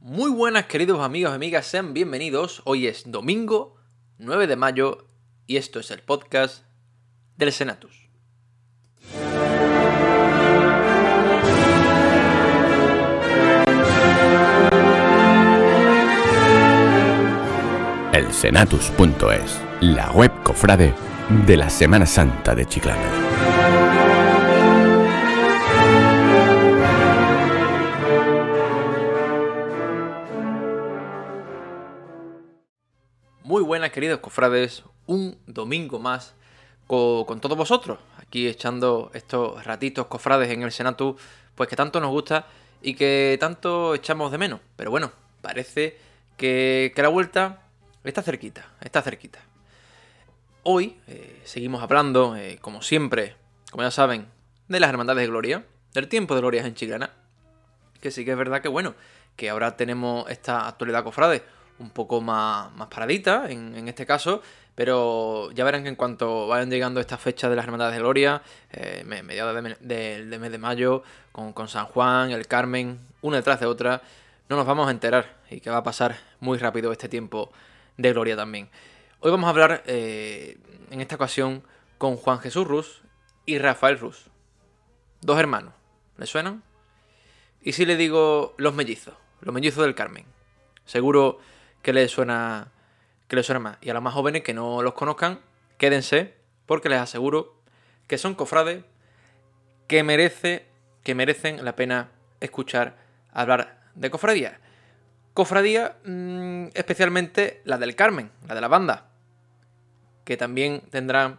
Muy buenas queridos amigos y amigas, sean bienvenidos. Hoy es domingo 9 de mayo y esto es el podcast del Senatus. El Senatus.es, la web cofrade de la Semana Santa de Chiclana. Queridos cofrades, un domingo más co- con, todos vosotros, aquí echando estos ratitos cofrades en el Senatu, pues que tanto nos gusta y que tanto echamos de menos. Pero bueno, parece que, que la vuelta está cerquita, está cerquita. Hoy eh, seguimos hablando, eh, como siempre, como ya saben, de las hermandades de gloria, del tiempo de glorias en Chiclana. Que sí que es verdad que bueno, que ahora tenemos esta actualidad cofrade un poco más, más paradita en, este caso, pero ya verán que en cuanto vayan llegando estas fechas de las hermandades de gloria, eh, me- mediados de, me- de- mes de mayo, con, con San Juan, el Carmen, una detrás de otra, no nos vamos a enterar y que va a pasar muy rápido este tiempo de gloria también. Hoy vamos a hablar eh, en esta ocasión con Juan Jesús Rus y Rafael Rus. Dos hermanos. ¿Les suenan? ¿Y si le digo los mellizos? Los mellizos del Carmen. Seguro que les suena que les suena más. Y a los más jóvenes que no los conozcan, quédense, porque les aseguro que son cofrades que merece, que merecen la pena escuchar hablar de cofradía. Cofradía, mm, especialmente la del Carmen, la de la banda, que también tendrá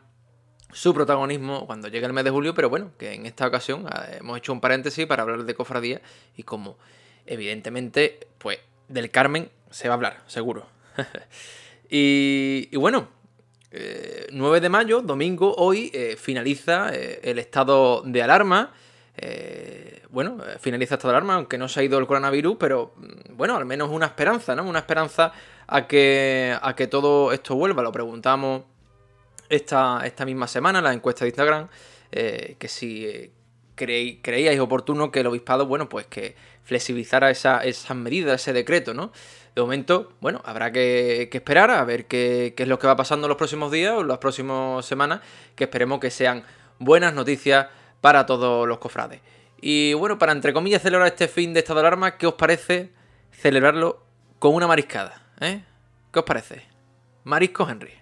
su protagonismo cuando llegue el mes de julio, pero bueno, que en esta ocasión eh, hemos hecho un paréntesis para hablar de cofradía y como evidentemente, pues del Carmen se va a hablar, seguro. y, y bueno, eh, 9 de mayo, domingo, hoy eh, finaliza eh, el estado de alarma. Eh, bueno, finaliza el estado de alarma, aunque no se ha ido el coronavirus, pero mm, bueno, al menos una esperanza, ¿no? Una esperanza a que, a que todo esto vuelva. Lo preguntamos esta, esta misma semana en la encuesta de Instagram, que si creí- creíais oportuno que el obispado, bueno, pues que flexibilizara esa- esas medidas, ese decreto, ¿no? De momento, bueno, habrá que, esperar a ver qué, es lo que va pasando los próximos días o las próximas semanas, que esperemos que sean buenas noticias para todos los cofrades. Y bueno, para entre comillas celebrar este fin de estado de alarma, ¿qué os parece celebrarlo con una mariscada? ¿Eh? ¿Qué os parece? Marisco Henry.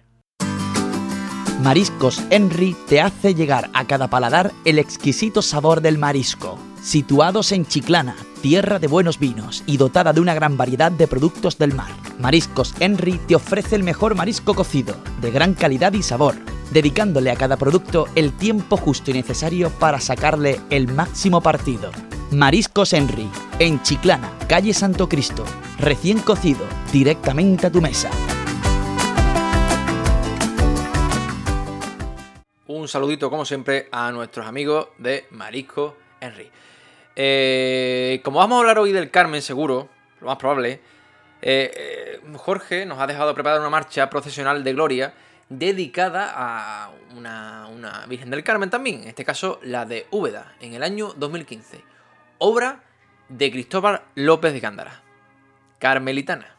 Mariscos Henry te hace llegar a cada paladar el exquisito sabor del marisco. Situados en Chiclana, tierra de buenos vinos y dotada de una gran variedad de productos del mar, Mariscos Henry te ofrece el mejor marisco cocido, de gran calidad y sabor, dedicándole a cada producto el tiempo justo y necesario para sacarle el máximo partido. Mariscos Henry, en Chiclana, calle Santo Cristo, recién cocido, directamente a tu mesa. Un saludito, como siempre, a nuestros amigos de Marisco Henry. Eh, como vamos a hablar hoy del Carmen, seguro, lo más probable, eh, eh, Jorge nos ha dejado preparar una marcha procesional de gloria dedicada a una, una Virgen del Carmen también, en este caso la de Úbeda, en el año 2015. Obra de Cristóbal López de Gándara, carmelitana.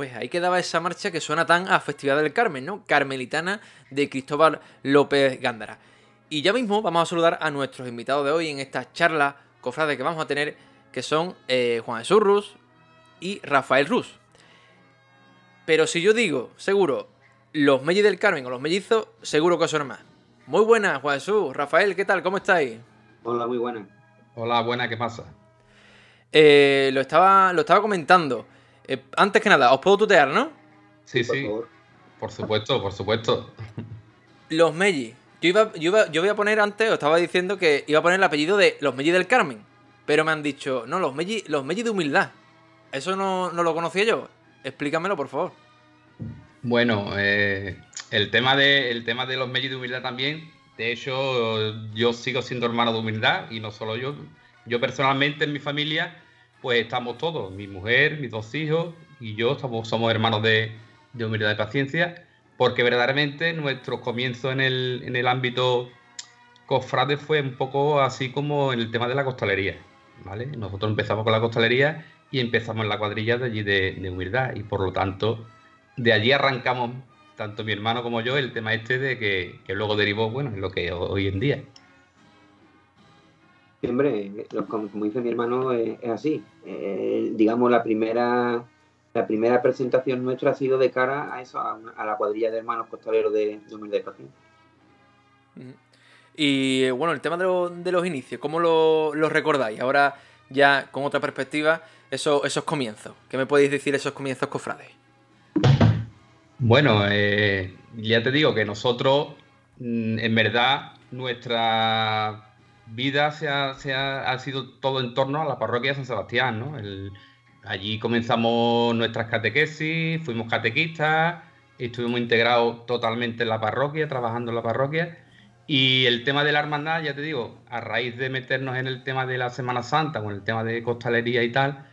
Pues ahí quedaba esa marcha que suena tan a Festividad del Carmen, ¿no? Carmelitana de Cristóbal López Gándara. Y ya mismo vamos a saludar a nuestros invitados de hoy en esta charla cofrade que vamos a tener, que son eh, Juan Jesús Rus y Rafael Rus. Pero si yo digo, seguro, los Mellis del Carmen o los mellizos, seguro que son más. Muy buenas, Juan Jesús. Rafael, ¿qué tal? ¿Cómo estáis? Hola, muy buenas. Hola, buena, ¿qué pasa? Eh, lo, estaba, lo estaba comentando. Eh, antes que nada, os puedo tutear, ¿no? Sí, por sí, favor. por supuesto, por supuesto. Los Mellis. Yo iba, yo, iba, yo voy a poner antes, os estaba diciendo que iba a poner el apellido de los Mellis del Carmen. Pero me han dicho, no, los Mellis, los Mellis de humildad. Eso no, no lo conocía yo. Explícamelo, por favor. Bueno, eh, el, tema de, el tema de los medios de humildad también, de hecho, yo sigo siendo hermano de humildad y no solo yo. Yo personalmente en mi familia, pues estamos todos, mi mujer, mis dos hijos y yo estamos, somos hermanos de, de humildad y paciencia, porque verdaderamente nuestro comienzo en el, en el ámbito cofrade fue un poco así como en el tema de la costalería, ¿vale? Nosotros empezamos con la costalería y empezamos en la cuadrilla de allí de, de humildad y por lo tanto de allí arrancamos tanto mi hermano como yo el tema este de que, que luego derivó, bueno, en lo que ho- hoy en día. Lo- como, dice mi hermano, es, es así. Eh, digamos, la primera la primera presentación nuestra ha sido de cara a eso, a, una- a la cuadrilla de hermanos costaleros de, de y Paciencia. Ujú. Y eh, bueno, el tema de, lo- de los inicios, ¿cómo lo, lo recordáis? Ahora ya con otra perspectiva, eso- esos comienzos. ¿Qué me podéis decir esos comienzos cofrades? Bueno, eh, ya te digo que nosotros, mm, en verdad, nuestra vida se ha, ha- sido todo en torno a la parroquia de San Sebastián, ¿no? Allí comenzamos nuestras catequesis, fuimos catequistas, estuvimos integrados totalmente en la parroquia, trabajando en la parroquia. Y el tema de la hermandad, ya te digo, a raíz de meternos en el tema de la Semana Santa, con el tema de costalería y tal,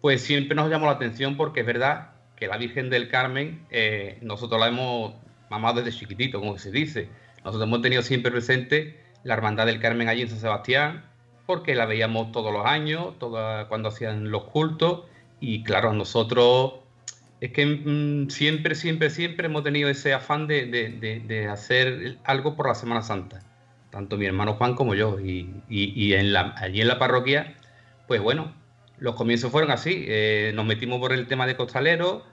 pues siempre nos llamó la atención porque es verdad que la Virgen del Carmen, eh, nosotros la hemos mamado desde chiquitito, como se dice. Nosotros hemos tenido siempre presente la Hermandad del Carmen allí en San Sebastián, porque la veíamos todos los años, toda- cuando hacían los cultos, y claro, nosotros es que mm, siempre, siempre, siempre hemos tenido ese afán de, de- de- hacer algo por la Semana Santa, tanto mi hermano Juan como yo, y, y- y en la- allí en la parroquia, pues bueno, los comienzos fueron así, eh, nos metimos por el tema de costalero,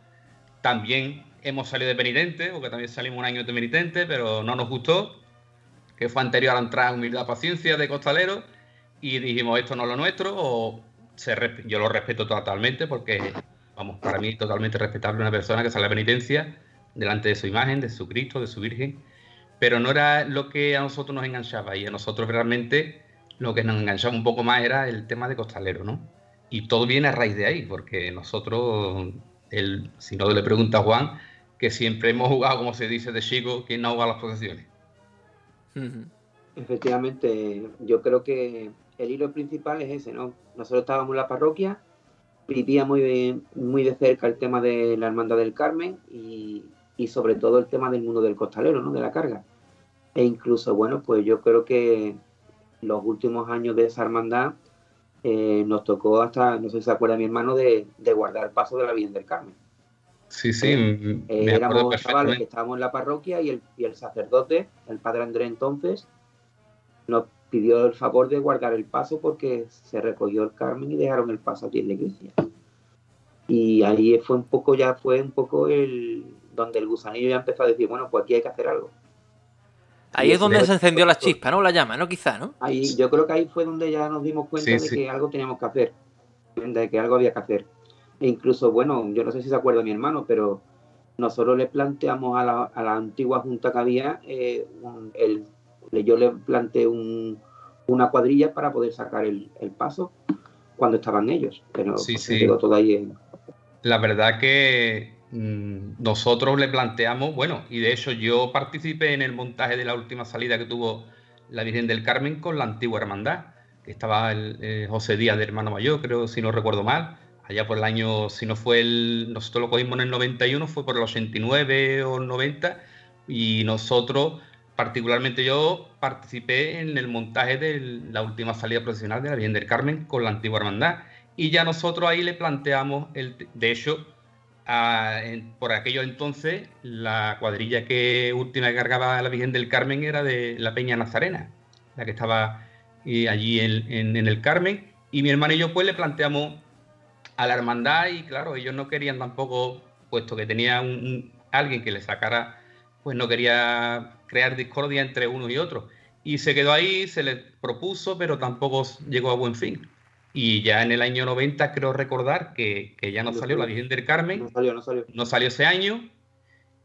también hemos salido de penitente, porque también salimos un año de penitente, pero no nos gustó, que fue anterior a la entrada en Humildad Paciencia de costalero, y dijimos esto no es lo nuestro, o yo lo respeto totalmente, porque, vamos, para mí totalmente respetable una persona que sale a penitencia delante de su imagen, de su Cristo, de su Virgen, pero no era lo que a nosotros nos enganchaba, y a nosotros realmente lo que nos enganchaba un poco más era el tema de costalero, ¿no? Y todo viene a raíz de ahí, porque nosotros, el, si no le pregunta a Juan, que siempre hemos jugado, como se dice de chico, ¿quién no ha jugado a las procesiones? Efectivamente, yo creo que el hilo principal es ese, ¿no? Nosotros estábamos en la parroquia, vivíamos muy de, muy de cerca el tema de la Hermandad del Carmen y, y sobre todo el tema del mundo del costalero, ¿no? De la carga. E incluso, bueno, pues yo creo que los últimos años de esa hermandad eh, nos tocó hasta, no sé si se acuerda mi hermano, de, de guardar paso de la Virgen del Carmen. Sí, sí, Eh, me acuerdo éramos chavales que estábamos en la parroquia y el, y el sacerdote, el padre Andrés entonces, nos pidió el favor de guardar el paso porque se recogió el Carmen y dejaron el paso aquí en la iglesia. Y ahí fue un poco, ya fue un poco el donde el gusanillo ya empezó a decir, bueno, pues aquí hay que hacer algo. Ahí Y es donde se encendió la chispa, ¿no? La llama, ¿no? Quizá, ¿no? Ahí, yo creo que ahí fue donde ya nos dimos cuenta Sí, de sí. que algo teníamos que hacer, de que algo había que hacer. E incluso, bueno, yo no sé si se acuerda mi hermano, pero nosotros le planteamos a la, a la antigua junta que había, eh, un- el, yo le planteé un- una cuadrilla para poder sacar el, el paso cuando estaban ellos, pero Sí, pues, sí. quedó todo ahí en- La verdad que mm, nosotros le planteamos, bueno, y de hecho yo participé en el montaje de la última salida que tuvo la Virgen del Carmen con la antigua hermandad, que estaba el, eh, José Díaz de Hermano Mayor, creo, si no recuerdo mal, allá por el año, si no fue el, nosotros lo cogimos en el 91, fue por el 89 o el 90, y nosotros, particularmente yo, participé en el montaje de la última salida profesional de la Virgen del Carmen con la antigua hermandad. Y ya nosotros ahí le planteamos, el, de hecho, por aquello entonces, la cuadrilla que última cargaba a la Virgen del Carmen era de la Peña Nazarena, la que estaba eh, allí en, el Carmen. Y mi hermano y yo pues le planteamos a la hermandad y claro, ellos no querían tampoco, puesto que tenía un, alguien que le sacara, pues no quería crear discordia entre uno y otro. Y se quedó ahí, se le propuso, pero tampoco llegó a buen fin. Y ya en el año 90 creo recordar que, ya no salió la Virgen del Carmen. No salió, no salió. No salió ese año.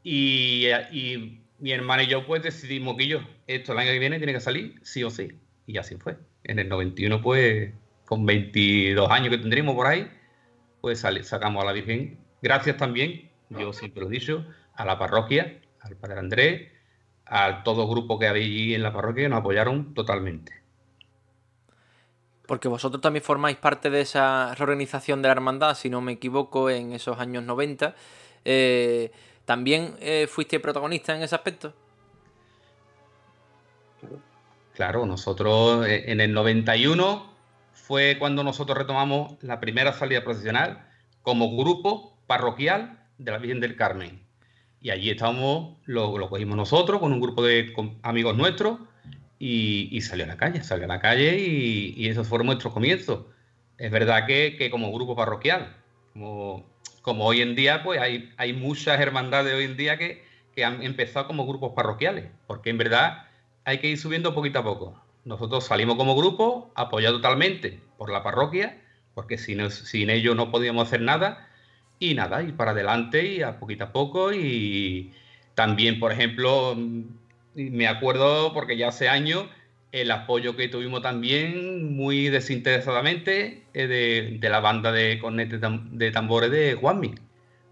Y, y mi hermana y yo pues decidimos que yo, esto el año que viene tiene que salir sí o sí. Y así fue. En el 91 pues con 22 años que tendríamos por ahí, pues sacamos a la Virgen. Gracias también, yo siempre lo he dicho, a la parroquia, al Padre Andrés, a todo grupo que había allí en la parroquia que nos apoyaron totalmente. Porque vosotros también formáis parte de esa reorganización de la hermandad, si no me equivoco, en esos años 90. Eh, ¿También eh, fuiste protagonista en ese aspecto? Claro, nosotros eh, en el 91 fue cuando nosotros retomamos la primera salida profesional como grupo parroquial de la Virgen del Carmen. Y allí estábamos, lo, lo cogimos nosotros con un grupo de amigos nuestros y, salió a la calle, salió a la calle y, esos fueron nuestros comienzos. Es verdad que, como grupo parroquial, como, como, hoy en día, pues hay, hay muchas hermandades hoy en día que, que han empezado como grupos parroquiales, porque en verdad hay que ir subiendo poquito a poco. Nosotros salimos como grupo, apoyados totalmente por la parroquia, porque sin, sin ellos no podíamos hacer nada, y nada, ir para adelante y a poquito a poco. Y también, por ejemplo, me acuerdo porque ya hace años el apoyo que tuvimos también muy desinteresadamente eh, de, la banda de cornetes de tambores de Juanmi,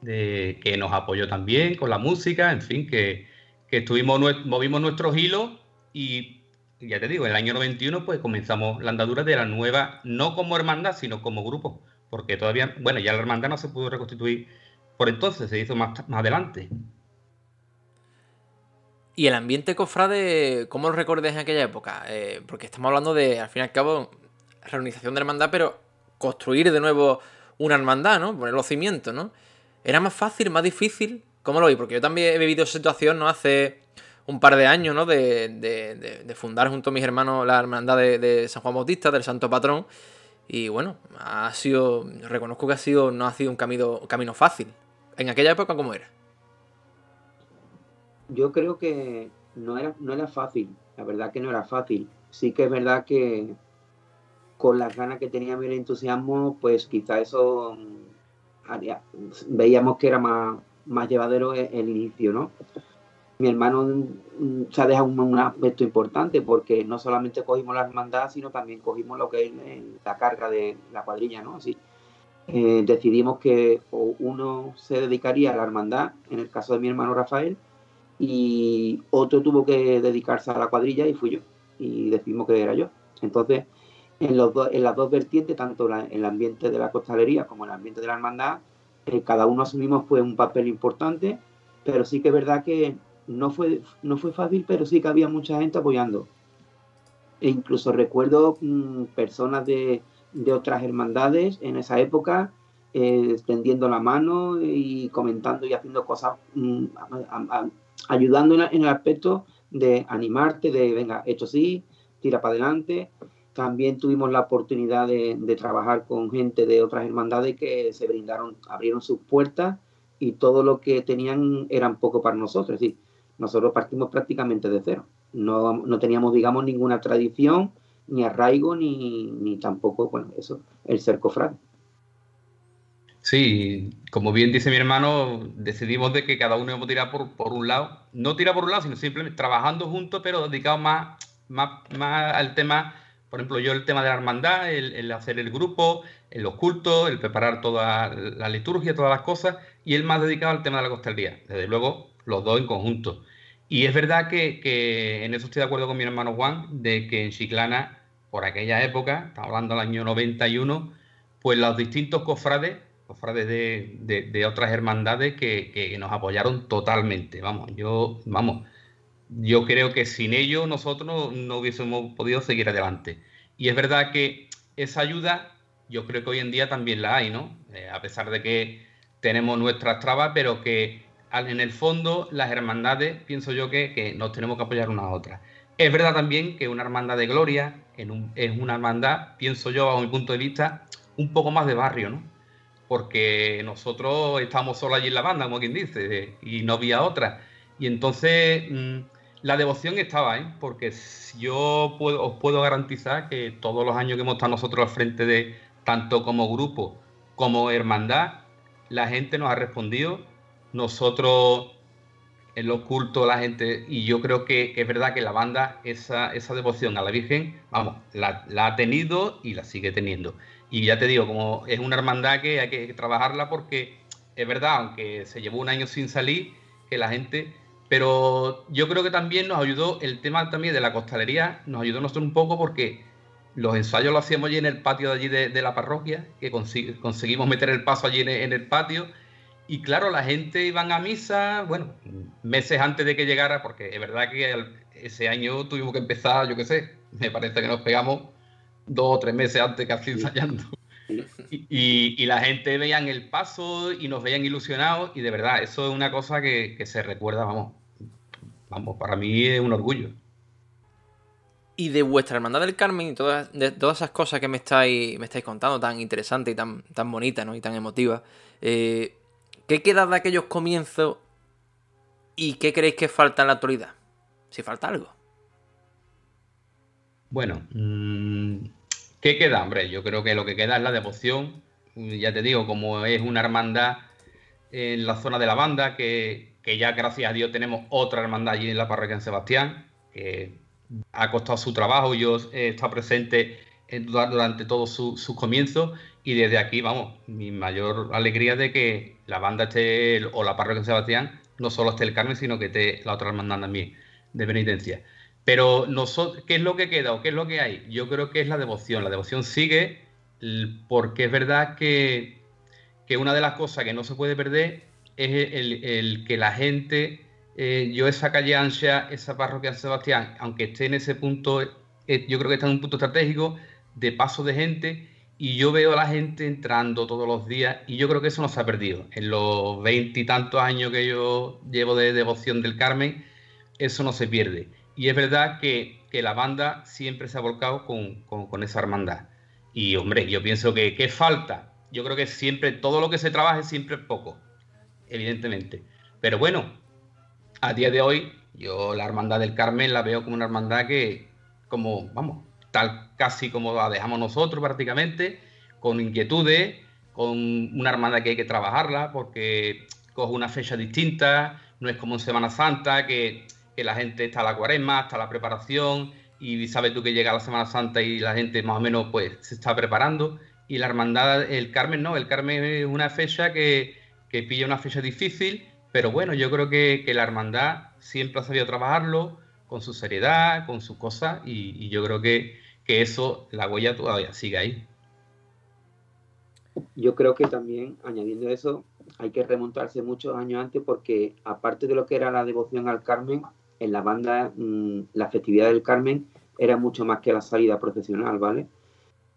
de, que nos apoyó también con la música, en fin, que, estuvimos, movimos nuestros hilos y ya te digo, en el año 91 pues comenzamos la andadura de la nueva, no como hermandad, sino como grupo, porque todavía, bueno, ya la hermandad no se pudo reconstituir por entonces, se hizo más, más adelante. ¿Y el ambiente cofrade, cómo lo recordáis en aquella época? Eh, porque estamos hablando de, al fin y al cabo, reorganización de hermandad, pero construir de nuevo una hermandad, ¿no? Poner los cimientos, ¿no? ¿Era más fácil, más difícil? ¿Cómo lo veis? Porque yo también he vivido situación, ¿no? Hace un par de años, ¿no? De, de, fundar junto a mis hermanos la hermandad de, San Juan Bautista, del Santo Patrón. Y bueno, ha sido, reconozco que ha sido, no ha sido un camino, camino fácil. En aquella época, ¿cómo era? yo creo que no era, no era fácil, la verdad que no era fácil. Sí que es verdad que con las ganas que teníamos y el entusiasmo, pues quizá eso mm, veíamos que era más, más llevadero el, inicio, ¿no? Mi hermano mm, se ha dejado un, aspecto importante porque no solamente cogimos la hermandad, sino también cogimos lo que es la carga de la cuadrilla, ¿no? Así, eh, decidimos que uno se dedicaría a la hermandad, en el caso de mi hermano Rafael, y otro tuvo que dedicarse a la cuadrilla y fui yo. Y decimos que era yo. Entonces, en las dos vertientes, tanto en el ambiente de la costalería como en el ambiente de la hermandad, eh, cada uno asumimos pues, un papel importante, pero sí que es verdad que no fue, no fue fácil, pero sí que había mucha gente apoyando. E incluso recuerdo mm, personas de, de, otras hermandades en esa época eh, extendiendo la mano y comentando y haciendo cosas mm, ayudando en, el aspecto de animarte, de venga, esto sí, tira para adelante. También tuvimos la oportunidad de, trabajar con gente de otras hermandades que se brindaron, abrieron sus puertas y todo lo que tenían eran poco para nosotros. Nosotros partimos prácticamente de cero. No, no teníamos, digamos, ninguna tradición, ni arraigo, ni, ni tampoco, bueno, eso, el ser cofrade. Sí, como bien dice mi hermano, decidimos de que cada uno a tirar por, por un lado. No tirar por un lado, sino simplemente trabajando juntos, pero dedicados más, más, más al tema, por ejemplo, yo el tema de la hermandad, el, hacer el grupo, el los cultos, el preparar toda la liturgia, todas las cosas, y él más dedicado al tema de la costelería. Desde luego, los dos en conjunto. Y es verdad que, que en eso estoy de acuerdo con mi hermano Juan, de que en Chiclana, por aquella época, estamos hablando del año 91, pues los distintos cofrades cofrades de, de, otras hermandades que, nos apoyaron totalmente. Vamos, yo, vamos, yo creo que sin ellos nosotros no, hubiésemos podido seguir adelante. Y es verdad que esa ayuda, yo creo que hoy en día también la hay, ¿no? Eh, a pesar de que tenemos nuestras trabas, pero que en el fondo las hermandades, pienso yo que, nos tenemos que apoyar unas a otras. Es verdad también que una hermandad de gloria es una hermandad, pienso yo, bajo mi punto de vista, un poco más de barrio, ¿no? Porque nosotros estamos solo allí en la banda, como quien dice, y no había otra. Y entonces mm, la devoción estaba ahí, porque yo puedo, os puedo garantizar que todos los años que hemos estado nosotros al frente de tanto como grupo como hermandad, la gente nos ha respondido. Nosotros en los cultos, la gente, y yo creo que, es verdad que la banda, esa, esa devoción a la Virgen, vamos, la, ha tenido y la sigue teniendo. Y ya te digo, como es una hermandad que hay que trabajarla porque es verdad, aunque se llevó un año sin salir, que la gente pero yo creo que también nos ayudó el tema también de la costalería, nos ayudó nosotros un poco porque los ensayos los hacíamos allí en el patio de allí de, la parroquia, que conseguimos meter el paso allí en, el patio. Y claro, la gente iban a misa, bueno, meses antes de que llegara, porque es verdad que ese año tuvimos que empezar, yo qué sé, me parece que nos pegamos dos o tres meses antes casi ensayando. Y, la gente veían el paso y nos veían ilusionados y de verdad, eso es una cosa que, que se recuerda, vamos, vamos, para mí es un orgullo. Y de vuestra hermandad del Carmen y todas, de todas esas cosas que me estáis, me estáis contando, tan interesantes y tan, tan bonitas ¿no? y tan emotivas, eh, ¿qué queda de aquellos comienzos y qué creéis que falta en la actualidad? Si falta algo. Bueno, mm, ¿qué queda? Hombre, yo creo que lo que queda es la devoción. Ya te digo, como es una hermandad en la zona de la banda que, que ya gracias a Dios tenemos otra hermandad allí en la parroquia de Sebastián, que ha costado su trabajo, yo he estado presente durante todos sus comienzos y desde aquí, vamos, mi mayor alegría de que la banda esté, o la parroquia de Sebastián, no solo esté el Carmen, sino que esté la otra hermandad también de penitencia. Pero nosotros, ¿qué es lo que queda o qué es lo que hay? Yo creo que es la devoción. La devoción sigue porque es verdad que, que una de las cosas que no se puede perder es el, que la gente, eh, yo esa calle ansia, esa parroquia San Sebastián, aunque esté en ese punto, eh, yo creo que está en un punto estratégico de paso de gente y yo veo a la gente entrando todos los días y yo creo que eso no se ha perdido. En los veintitantos años que yo llevo de devoción del Carmen, eso no se pierde. Y es verdad que, la banda siempre se ha volcado con, esa hermandad. Y hombre, yo pienso que ¿qué falta? Yo creo que siempre, todo lo que se trabaje siempre es poco evidentemente. Pero bueno, a día de hoy, yo la Hermandad del Carmen la veo como una hermandad que, como, vamos, tal casi como la dejamos nosotros prácticamente, con inquietudes, con una hermandad que hay que trabajarla, porque coge una fecha distinta, no es como en Semana Santa, que, la gente está a la cuaresma, está a la preparación, y sabes tú que llega la Semana Santa y la gente más o menos pues se está preparando. Y la hermandad, el Carmen no, el Carmen es una fecha que, que pilla una fecha difícil, pero bueno, yo creo que, la hermandad siempre ha sabido trabajarlo con su seriedad, con sus cosas, y, yo creo que, eso, la huella todavía sigue ahí. Yo creo que también, añadiendo eso, hay que remontarse muchos años antes porque aparte de lo que era la devoción al Carmen, en la banda mm, la festividad del Carmen era mucho más que la salida procesional, ¿vale?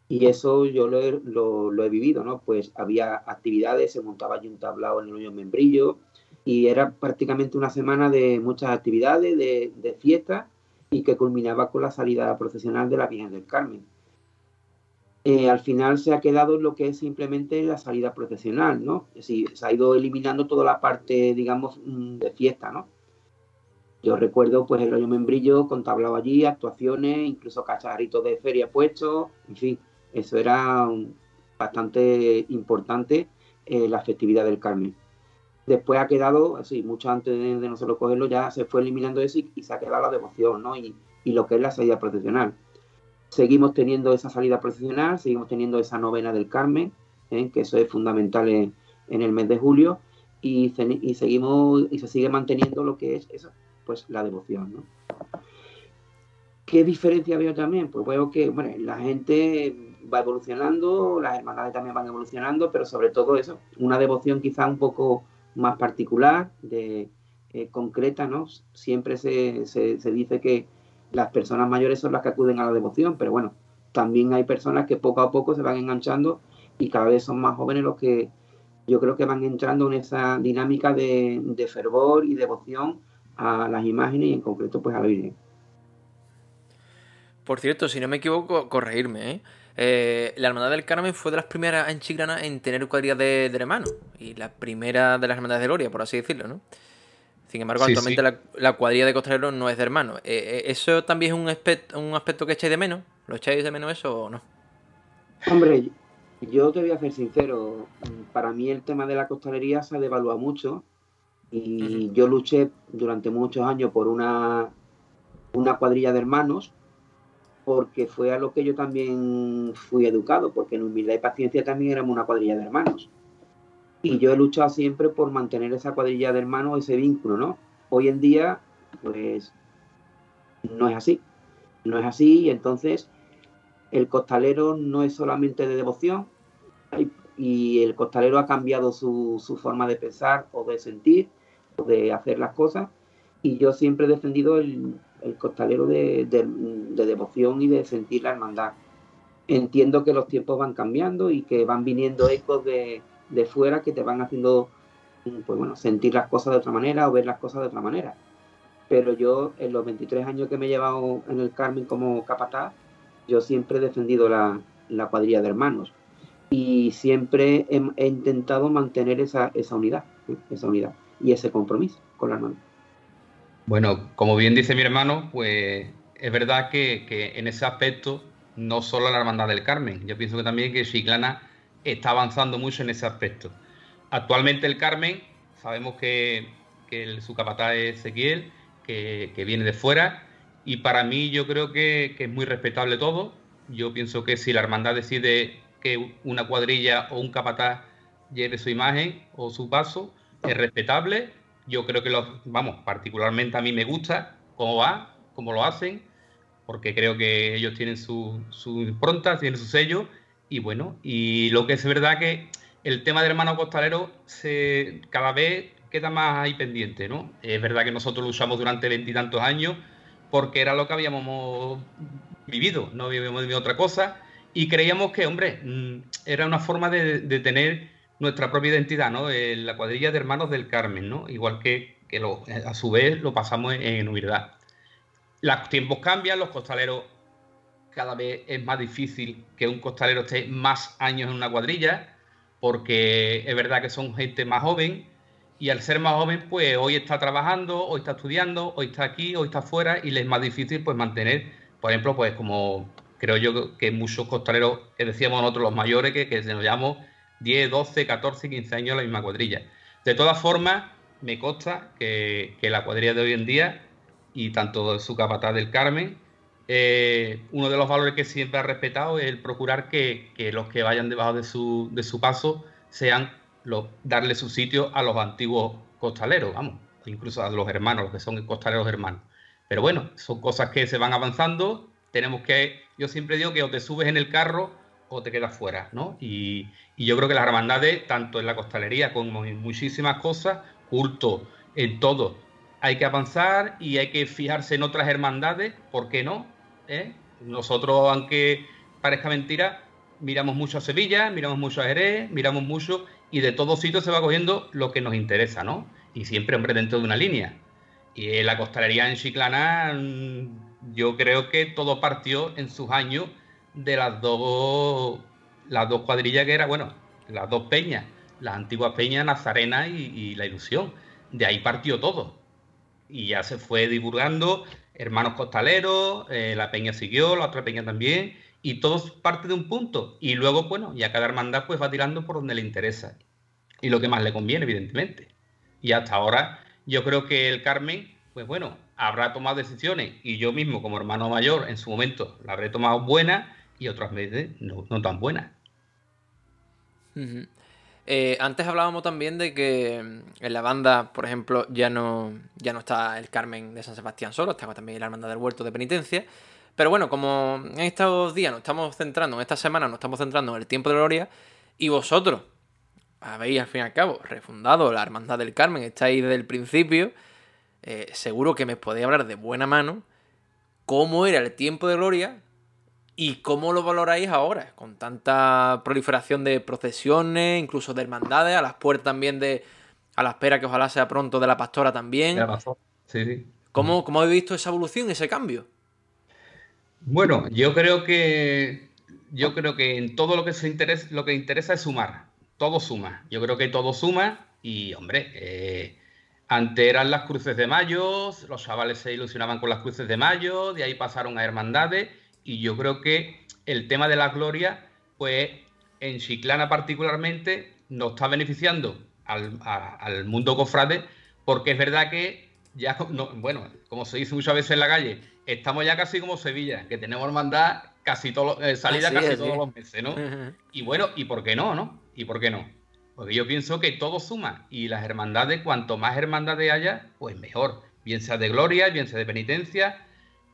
Y eso yo lo he, lo, he, vivido, ¿no? Pues había actividades, se montaba allí un tablao en el hoyo membrillo y era prácticamente una semana de muchas actividades, de, de fiestas y que culminaba con la salida profesional de la Virgen del Carmen. Eh, al final se ha quedado en lo que es simplemente la salida procesional, ¿no? Es decir, se ha ido eliminando toda la parte, digamos, mm, de fiesta, ¿no? Yo recuerdo pues el hoyo membrillo con tablao allí, actuaciones, incluso cacharritos de feria puestos, en fin, eso era bastante importante eh, la festividad del Carmen. Después ha quedado, así, mucho antes de, nosotros cogerlo, ya se fue eliminando eso y, se ha quedado la devoción, ¿no? Y, lo que es la salida procesional. Seguimos teniendo esa salida procesional, seguimos teniendo esa novena del Carmen, ¿eh? que eso es fundamental en, el mes de julio, y, y, seguimos y se sigue manteniendo lo que es eso, pues la devoción, ¿no? ¿Qué diferencia veo también? Pues veo que bueno, la gente va evolucionando, las hermandades también van evolucionando, pero sobre todo eso, una devoción quizá un poco más particular, de, eh, concreta, ¿no? Siempre se, se, dice que las personas mayores son las que acuden a la devoción, pero bueno, también hay personas que poco a poco se van enganchando y cada vez son más jóvenes los que yo creo que van entrando en esa dinámica de, fervor y devoción a las imágenes y en concreto pues a la Virgen. Por cierto, si no me equivoco, corregirme, ¿eh? Eh, la Hermandad del Carmen fue de las primeras en Chiclana en tener cuadrillas de, de hermanos. Y la primera de las Hermandades de Gloria, por así decirlo, ¿no? Sin embargo, actualmente La, cuadrilla de costaleros no es de hermanos. Eh, ¿Eso también es un aspecto, un aspecto que echáis de menos? ¿Lo echáis de menos eso o no? Hombre, yo te voy a ser sincero. Para mí el tema de la costalería se ha devaluado mucho. Y yo luché durante muchos años por una, una cuadrilla de hermanos porque fue a lo que yo también fui educado, porque en humildad y paciencia también éramos una cuadrilla de hermanos. Y yo he luchado siempre por mantener esa cuadrilla de hermanos, ese vínculo, ¿no? Hoy en día, pues, no es así. No es así, y entonces el costalero no es solamente de devoción, y el costalero ha cambiado su, su forma de pensar o de sentir, o de hacer las cosas, y yo siempre he defendido el, el costalero de, devoción y de sentir la hermandad. Entiendo que los tiempos van cambiando y que van viniendo ecos de, fuera que te van haciendo pues bueno, sentir las cosas de otra manera o ver las cosas de otra manera. Pero yo, en los 23 años que me he llevado en el Carmen como capataz, yo siempre he defendido la, cuadrilla de hermanos y siempre he, intentado mantener esa, esa unidad, esa unidad y ese compromiso con la hermandad. Bueno, como bien dice mi hermano, pues es verdad que, en ese aspecto no solo la Hermandad del Carmen, yo pienso que también que Chiclana está avanzando mucho en ese aspecto. Actualmente el Carmen, sabemos que, su capataz es Ezequiel, que, viene de fuera, y para mí yo creo que, es muy respetable todo. Yo pienso que si la hermandad decide que una cuadrilla o un capataz lleve su imagen o su paso, es respetable yo creo que, los, vamos, particularmente a mí me gusta cómo va, cómo lo hacen, porque creo que ellos tienen su, su impronta, tienen su sello, y bueno, y lo que es verdad que el tema del hermano costalero se, cada vez queda más ahí pendiente, ¿no? Es verdad que nosotros lo usamos durante veintitantos años porque era lo que habíamos vivido, no habíamos vivido otra cosa, y creíamos que, hombre, mm, era una forma de, de tener nuestra propia identidad, ¿no? la cuadrilla de hermanos del Carmen, ¿no? Igual que, que lo, a su vez lo pasamos en, humildad. Los tiempos cambian, los costaleros cada vez es más difícil que un costalero esté más años en una cuadrilla, porque es verdad que son gente más joven, y al ser más joven, pues hoy está trabajando, hoy está estudiando, hoy está aquí, hoy está fuera, y les es más difícil pues mantener, por ejemplo, pues como creo yo que muchos costaleros, que decíamos nosotros los mayores, que, que nos llamamos 10, 12, 14, 15 años la misma cuadrilla. De todas formas, me consta que, la cuadrilla de hoy en día, y tanto su capataz del Carmen, eh, uno de los valores que siempre ha respetado es el procurar que, los que vayan debajo de su, de su paso sean darle su sitio a los antiguos costaleros, vamos, incluso a los hermanos, los que son costaleros hermanos. Pero bueno, son cosas que se van avanzando. Tenemos que, yo siempre digo que o te subes en el carro o te quedas fuera, ¿no? Y, yo creo que las hermandades, tanto en la costalería como en muchísimas cosas, culto, en todo, hay que avanzar y hay que fijarse en otras hermandades, ¿por qué no? ¿Eh? Nosotros, aunque parezca mentira, miramos mucho a Sevilla, miramos mucho a Jerez, miramos mucho y de todos sitios se va cogiendo lo que nos interesa, ¿no? Y siempre, hombre, dentro de una línea. Y la costalería en Chiclana, mm, yo creo que todo partió en sus años de las dos, las dos cuadrillas que era, bueno, las dos peñas, las antiguas peñas Nazarena y, La Ilusión. De ahí partió todo. Y ya se fue divulgando, hermanos costaleros, eh, la peña siguió, la otra peña también, y todo parte de un punto. Y luego, bueno, ya cada hermandad pues va tirando por donde le interesa. Y lo que más le conviene, evidentemente. Y hasta ahora, yo creo que el Carmen, pues bueno, habrá tomado decisiones, y yo mismo como hermano mayor en su momento la habré tomado buena, y otras veces no, tan buenas. Eh, antes hablábamos también de que en la banda, por ejemplo, ya no, ya no está el Carmen de San Sebastián solo, está también la Hermandad del Huerto de Penitencia. Pero bueno, como en estos días nos estamos centrando, en esta semana nos estamos centrando en el tiempo de gloria, y vosotros habéis al fin y al cabo refundado la Hermandad del Carmen, estáis desde el principio, eh, seguro que me podéis hablar de buena mano cómo era el tiempo de gloria ¿Y cómo lo valoráis ahora? Con tanta proliferación de procesiones, incluso de hermandades, a las puertas también de. a la espera que ojalá sea pronto de la pastora también. Sí, sí. ¿Cómo, ¿Cómo habéis visto esa evolución, ese cambio? Bueno, yo creo que. Yo creo que en todo lo que se interesa, lo que interesa es sumar. Todo suma. Yo creo que todo suma. Y, hombre, eh, antes eran las cruces de mayo, los chavales se ilusionaban con las cruces de mayo, de ahí pasaron a hermandades y yo creo que el tema de la gloria, pues en Chiclana particularmente, nos está beneficiando al, mundo cofrade, porque es verdad que ya, bueno, como se dice muchas veces en la calle, estamos ya casi como Sevilla, que tenemos hermandad casi todo, eh, salida casi todos los meses, ¿no? Y bueno, ¿y por qué no, no? ¿Y por qué no? Porque yo pienso que todo suma y las hermandades, cuanto más hermandades haya, pues mejor. Bien sea de gloria, bien sea de penitencia.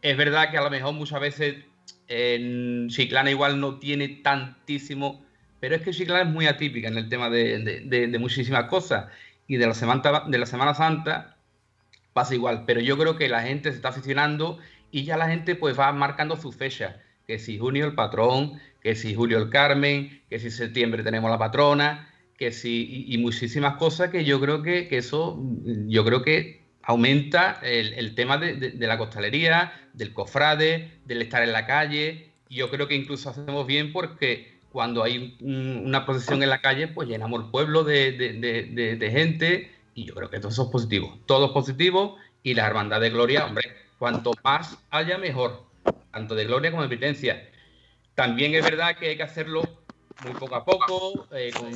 Es verdad que a lo mejor muchas veces en Chiclana igual no tiene tantísimo, pero es que Chiclana es muy atípica en el tema de, muchísimas cosas. Y de la, semana, de la Semana Santa pasa igual, pero yo creo que la gente se está aficionando y ya la gente pues va marcando su fecha. Que si junio el patrón, que si julio el Carmen, que si septiembre tenemos la patrona, que si, y, muchísimas cosas que yo creo que, que eso, yo creo que aumenta el, tema de, la costalería, del cofrade, del estar en la calle. Yo creo que incluso hacemos bien porque cuando hay una procesión en la calle, pues llenamos el pueblo de, gente y yo creo que todo eso es positivo. Todo es positivo y la hermandad de gloria, hombre, cuanto más haya, mejor, tanto de gloria como de penitencia. También es verdad que hay que hacerlo muy poco a poco, eh, con,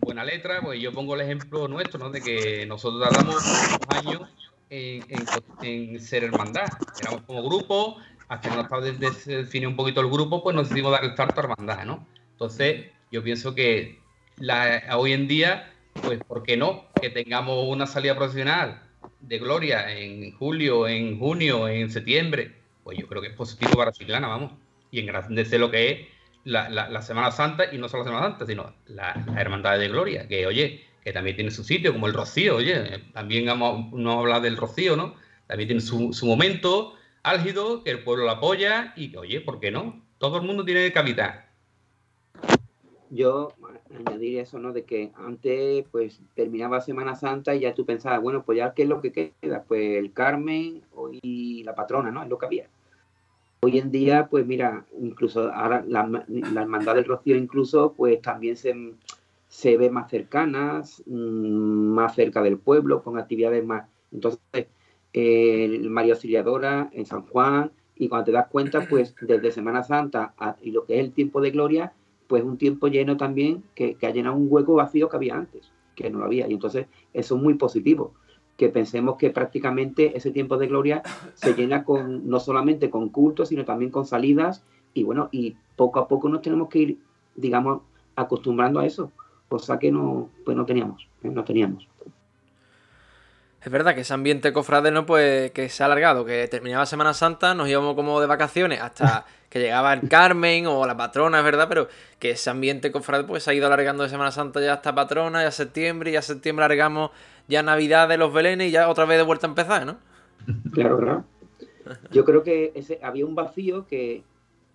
buena letra, pues yo pongo el ejemplo nuestro, ¿no? De que nosotros tardamos años en, ser hermandad. Éramos como grupo, hasta que nos se define un poquito el grupo, pues nos decidimos dar el salto a hermandad, ¿no? Entonces, yo pienso que la, hoy en día, pues, ¿por qué no? Que tengamos una salida profesional de gloria en julio, en junio, en septiembre, pues yo creo que es positivo para Chiclana, vamos. Y engrandece lo que es la, Semana Santa, y no solo la Semana Santa, sino la, la Hermandad de Gloria, que oye, que también tiene su sitio, como el Rocío, oye, también no habla del Rocío, ¿no? También tiene su, momento álgido, que el pueblo lo apoya y oye, ¿por qué no? Todo el mundo tiene capital. Yo añadir eso, ¿no? De que antes, pues, terminaba Semana Santa y ya tú pensabas, bueno, pues ya, ¿qué es lo que queda? Pues el Carmen y la patrona, ¿no? Es lo que había. Hoy en día, pues mira, incluso ahora la, la hermandad del Rocío incluso, pues también se, se ve más cercanas, mm, más cerca del pueblo, con actividades más. Entonces, eh, María Auxiliadora en San Juan, y cuando te das cuenta, pues desde Semana Santa y lo que es el tiempo de gloria, pues un tiempo lleno también que, que ha llenado un hueco vacío que había antes, que no lo había. Y entonces eso es muy positivo, que pensemos que prácticamente ese tiempo de gloria se llena con no solamente con cultos, sino también con salidas, y bueno, y poco a poco nos tenemos que ir, digamos, acostumbrando a eso cosa que no, pues no teníamos, ¿eh? no teníamos. Es verdad que ese ambiente cofrade no pues que se ha alargado, que terminaba Semana Santa, nos íbamos como de vacaciones hasta que llegaba el Carmen o la patrona, es verdad, pero que ese ambiente cofrade pues se ha ido alargando de Semana Santa ya hasta patrona, ya septiembre, y ya septiembre alargamos ya Navidad de los Belenes y ya otra vez de vuelta a empezar, ¿no? Claro, claro. Yo creo que ese, había un vacío que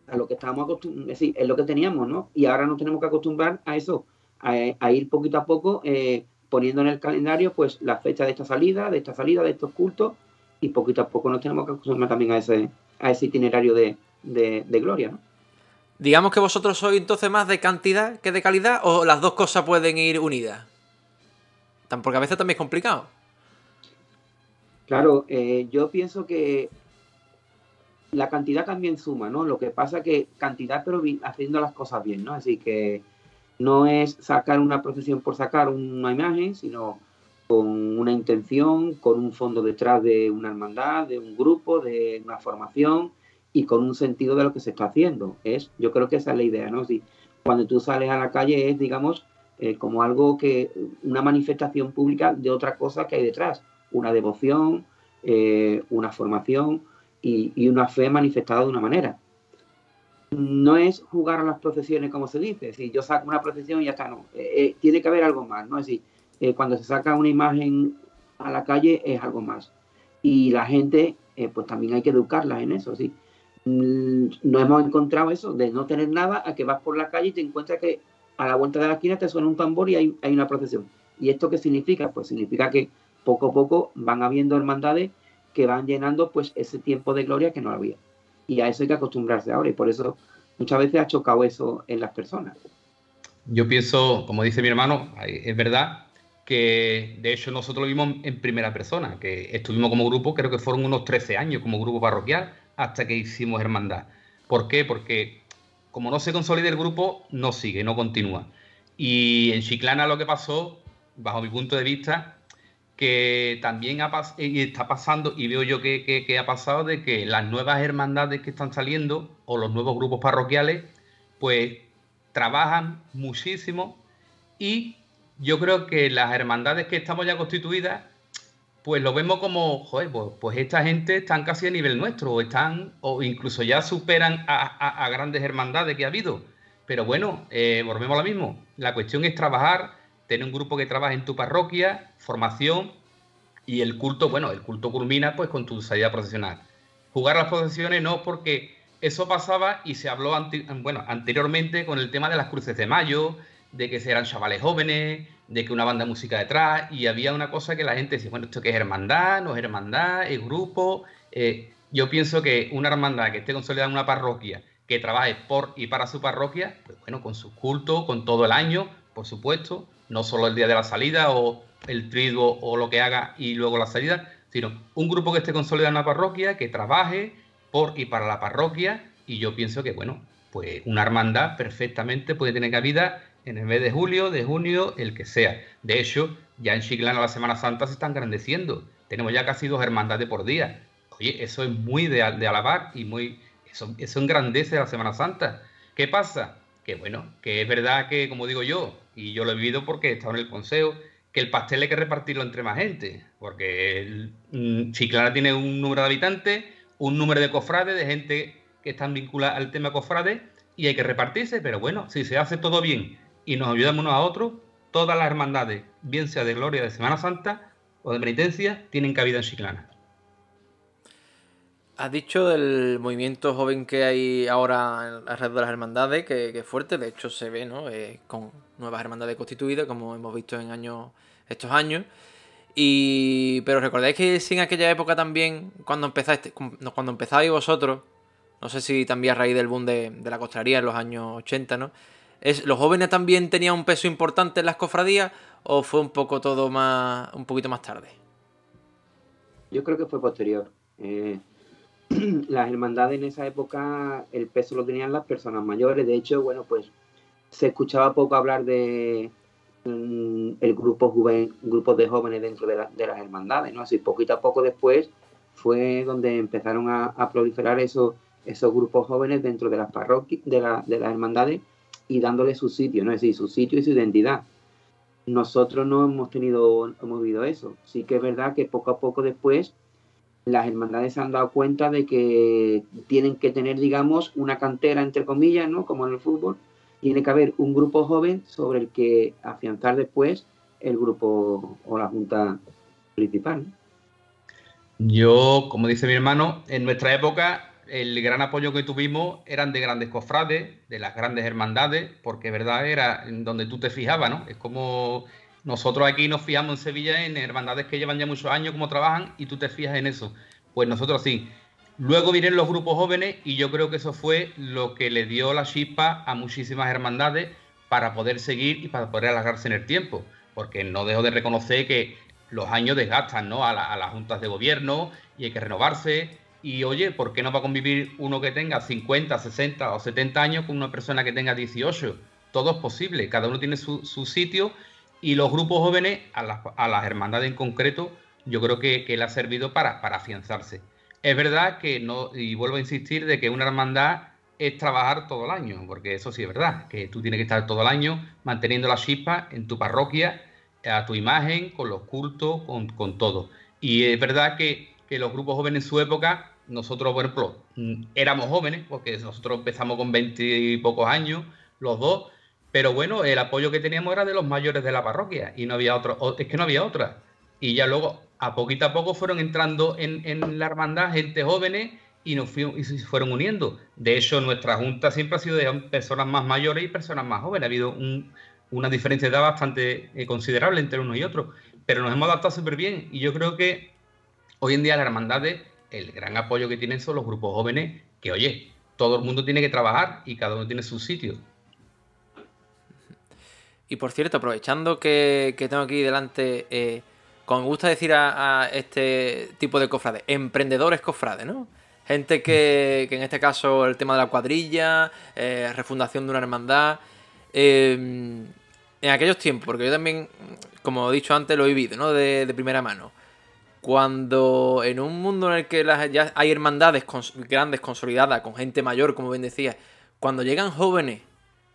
a lo que estábamos acostumbrados, es, es lo que teníamos, ¿no? Y ahora nos tenemos que acostumbrar a eso, a, ir poquito a poco eh, poniendo en el calendario pues la fecha de esta salida, de esta salida, de estos cultos, y poquito a poco nos tenemos que acostumbrar también a ese, a ese itinerario de, gloria, ¿no? Digamos que vosotros sois entonces más de cantidad que de calidad, o las dos cosas pueden ir unidas. Porque a veces también es complicado. Claro, eh, yo pienso que la cantidad también suma, ¿no? Lo que pasa que cantidad, pero haciendo las cosas bien, ¿no? Así que no es sacar una procesión por sacar una imagen, sino con una intención, con un fondo detrás de una hermandad, de un grupo, de una formación y con un sentido de lo que se está haciendo. Es, yo creo que esa es la idea, ¿no? Cuando tú sales a la calle es, digamos, eh, como algo que, una manifestación pública de otra cosa que hay detrás, una devoción, eh, una formación y, una fe manifestada de una manera no es jugar a las procesiones como se dice, si yo saco una procesión y ya está, no, eh, eh, tiene que haber algo más, ¿no? Es decir, eh, cuando se saca una imagen a la calle es algo más. Y la gente, pues también hay que educarla en eso, ¿sí? mm, nos hemos encontrado eso, de no tener nada, a que vas por la calle y te encuentras que a la vuelta de la esquina te suena un tambor y hay, hay una procesión. ¿Y esto qué significa? Pues significa que poco a poco van habiendo hermandades que van llenando pues ese tiempo de gloria que no había. Y a eso hay que acostumbrarse ahora y por eso muchas veces ha chocado eso en las personas. Yo pienso, como dice mi hermano, es verdad que de hecho nosotros lo vimos en primera persona, que estuvimos como grupo, creo que fueron unos 13 años como grupo parroquial hasta que hicimos hermandad. ¿Por qué? Porque como no se consolida el grupo, no sigue, no continúa. Y en Chiclana lo que pasó, bajo mi punto de vista, que también está pasando, y veo yo que, ha pasado, de que las nuevas hermandades que están saliendo, o los nuevos grupos parroquiales, pues trabajan muchísimo y yo creo que las hermandades que estamos ya constituidas, pues lo vemos como, joder, pues, pues esta gente están casi a nivel nuestro, o están, o incluso ya superan a, grandes hermandades que ha habido. Pero bueno, eh, volvemos a lo mismo. La cuestión es trabajar tener un grupo que trabaje en tu parroquia, formación y el culto, bueno, el culto culmina pues con tu salida profesional. Jugar las procesiones no porque eso pasaba y se habló bueno, anteriormente con el tema de las cruces de mayo, de que eran chavales jóvenes, de que una banda de música detrás, y había una cosa que la gente decía, bueno, esto que es hermandad, no es hermandad, es grupo. Eh, yo pienso que una hermandad que esté consolidada en una parroquia, que trabaje por y para su parroquia, pues bueno, con su culto, con todo el año, por supuesto, no solo el día de la salida o el triduo o lo que haga y luego la salida, sino un grupo que esté consolidado en la parroquia, que trabaje por y para la parroquia y yo pienso que, bueno, pues una hermandad perfectamente puede tener cabida en el mes de julio, de junio, el que sea. De hecho, ya en Chiclana la Semana Santa se están engrandeciendo. Tenemos ya casi dos hermandades por día. Oye, eso es muy de, alabar y muy eso, eso engrandece la Semana Santa. ¿Qué pasa? Que bueno, que es verdad que, como digo yo, y yo lo he vivido porque he estado en el consejo, que el pastel hay que repartirlo entre más gente, porque mm, Chiclana tiene un número de habitantes, un número de cofrades, de gente que están vinculadas al tema cofrades, y hay que repartirse, pero bueno, si se hace todo bien y nos ayudamos unos a otros, todas las hermandades, bien sea de Gloria de Semana Santa o de Penitencia, tienen cabida en Chiclana. Has dicho del movimiento joven que hay ahora alrededor de las hermandades, que, es fuerte, de hecho se ve, ¿no? Eh, con nuevas hermandades constituidas, como hemos visto en años, estos años. Y, pero recordáis que sí en aquella época también, cuando empezaste, cuando empezabais vosotros, no sé si también a raíz del boom de, la costrería en los años 80, ¿no? ¿Los jóvenes también tenían un peso importante en las cofradías o fue un poco todo más, un poquito más tarde? Yo creo que fue posterior. Eh, las hermandades en esa época el peso lo tenían las personas mayores. De hecho, bueno, pues se escuchaba poco hablar de mm, el grupo grupos de jóvenes dentro de, las hermandades, ¿no? Así poquito a poco después fue donde empezaron a, proliferar esos, esos grupos jóvenes dentro de las parroquias, de, de las hermandades y dándole su sitio, ¿no? Es decir, su sitio y su identidad. Nosotros no hemos tenido, hemos vivido eso. Sí que es verdad que poco a poco después las hermandades se han dado cuenta de que tienen que tener, digamos, una cantera, entre comillas, ¿no? Como en el fútbol. Tiene que haber un grupo joven sobre el que afianzar después el grupo o la junta principal. Yo, como dice mi hermano, en nuestra época el gran apoyo que tuvimos eran de grandes cofrades, de las grandes hermandades, porque verdad era en donde tú te fijabas, ¿no? Es como nosotros aquí nos fijamos en Sevilla en hermandades que llevan ya muchos años como trabajan y tú te fijas en eso. Pues nosotros sí. Luego vienen los grupos jóvenes y yo creo que eso fue lo que le dio la chispa a muchísimas hermandades para poder seguir y para poder alargarse en el tiempo. Porque no dejo de reconocer que los años desgastan ¿no? a, las juntas de gobierno y hay que renovarse. Y oye, ¿por qué no va a convivir uno que tenga 50, 60 o 70 años con una persona que tenga 18? Todo es posible, cada uno tiene su, su sitio y los grupos jóvenes, a las, hermandades en concreto, yo creo que, le ha servido para, para afianzarse. Es verdad que no, y vuelvo a insistir, de que una hermandad es trabajar todo el año, porque eso sí es verdad, que tú tienes que estar todo el año manteniendo la chispa en tu parroquia, a tu imagen, con los cultos, con, todo. Y es verdad que, los grupos jóvenes en su época, nosotros, por ejemplo, mm, éramos jóvenes, porque nosotros empezamos con 20 y pocos años, los dos, pero bueno, el apoyo que teníamos era de los mayores de la parroquia y no había otro, es que no había otra. Y ya luego, a poquito a poco, fueron entrando en, la hermandad gente jóvenes y, nos fuimos, y se fueron uniendo. De hecho, nuestra junta siempre ha sido de personas más mayores y personas más jóvenes. Ha habido una diferencia de edad bastante eh, considerable entre uno y otro, pero nos hemos adaptado súper bien y yo creo que hoy en día las hermandades, el gran apoyo que tienen son los grupos jóvenes, que oye, todo el mundo tiene que trabajar y cada uno tiene su sitio. Y por cierto, aprovechando que, tengo aquí delante, eh, como me gusta decir a, este tipo de cofrades, emprendedores cofrades, ¿no? Gente que, en este caso el tema de la cuadrilla, eh, refundación de una hermandad. Em, en aquellos tiempos, porque yo también, como he dicho antes, lo he vivido, ¿no? De, primera mano. Cuando en un mundo en el que ya hay hermandades grandes, consolidadas, con gente mayor, como bien decía, cuando llegan jóvenes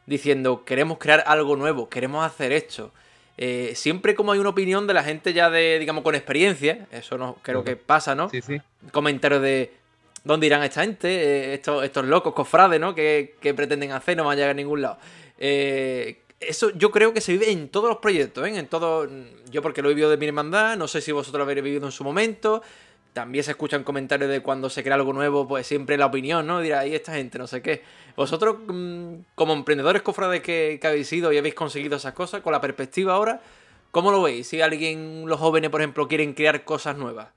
diciendo queremos crear algo nuevo, queremos hacer esto, eh, siempre como hay una opinión de la gente ya de, digamos, con experiencia, eso no creo que pasa, ¿no? Sí, sí. Comentarios de dónde irán esta gente, eh, estos, estos locos cofrades, ¿no? ¿Qué, pretenden hacer? No van a llegar a ningún lado. Eh, eso yo creo que se vive en todos los proyectos, ¿eh? En todo. Yo porque lo he vivido de mi hermandad, no sé si vosotros lo habéis vivido en su momento. También se escuchan comentarios de cuando se crea algo nuevo, pues siempre la opinión, ¿no? Dirá, ahí esta gente, no sé qué. Vosotros, mm, como emprendedores cofrades que, que habéis sido y habéis conseguido esas cosas, con la perspectiva ahora, ¿cómo lo veis? Si alguien, los jóvenes, por ejemplo, quieren crear cosas nuevas.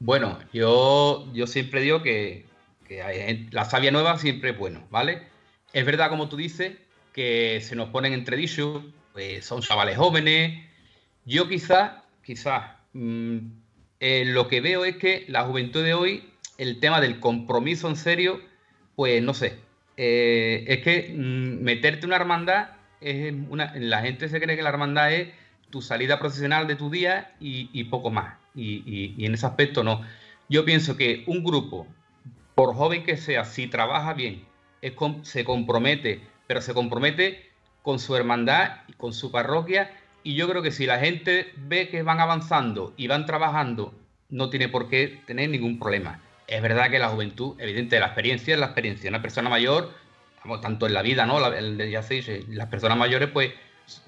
Bueno, yo, yo siempre digo que, la savia nueva siempre es bueno, ¿vale? Es verdad, como tú dices, que se nos ponen entre dichos, pues son chavales jóvenes. Yo quizás, quizás, mm, eh, lo que veo es que la juventud de hoy, el tema del compromiso en serio, pues no sé. Eh, es que mm, meterte una hermandad, es una, la gente se cree que la hermandad es tu salida profesional de tu día y, poco más. Y, y, en ese aspecto no. Yo pienso que un grupo, por joven que sea, si trabaja bien, es, se compromete, pero se compromete con su hermandad y con su parroquia. Y yo creo que si la gente ve que van avanzando y van trabajando, no tiene por qué tener ningún problema. Es verdad que la juventud, evidente, la experiencia es la experiencia. Una persona mayor, tanto en la vida, ¿no? ya se las personas mayores, pues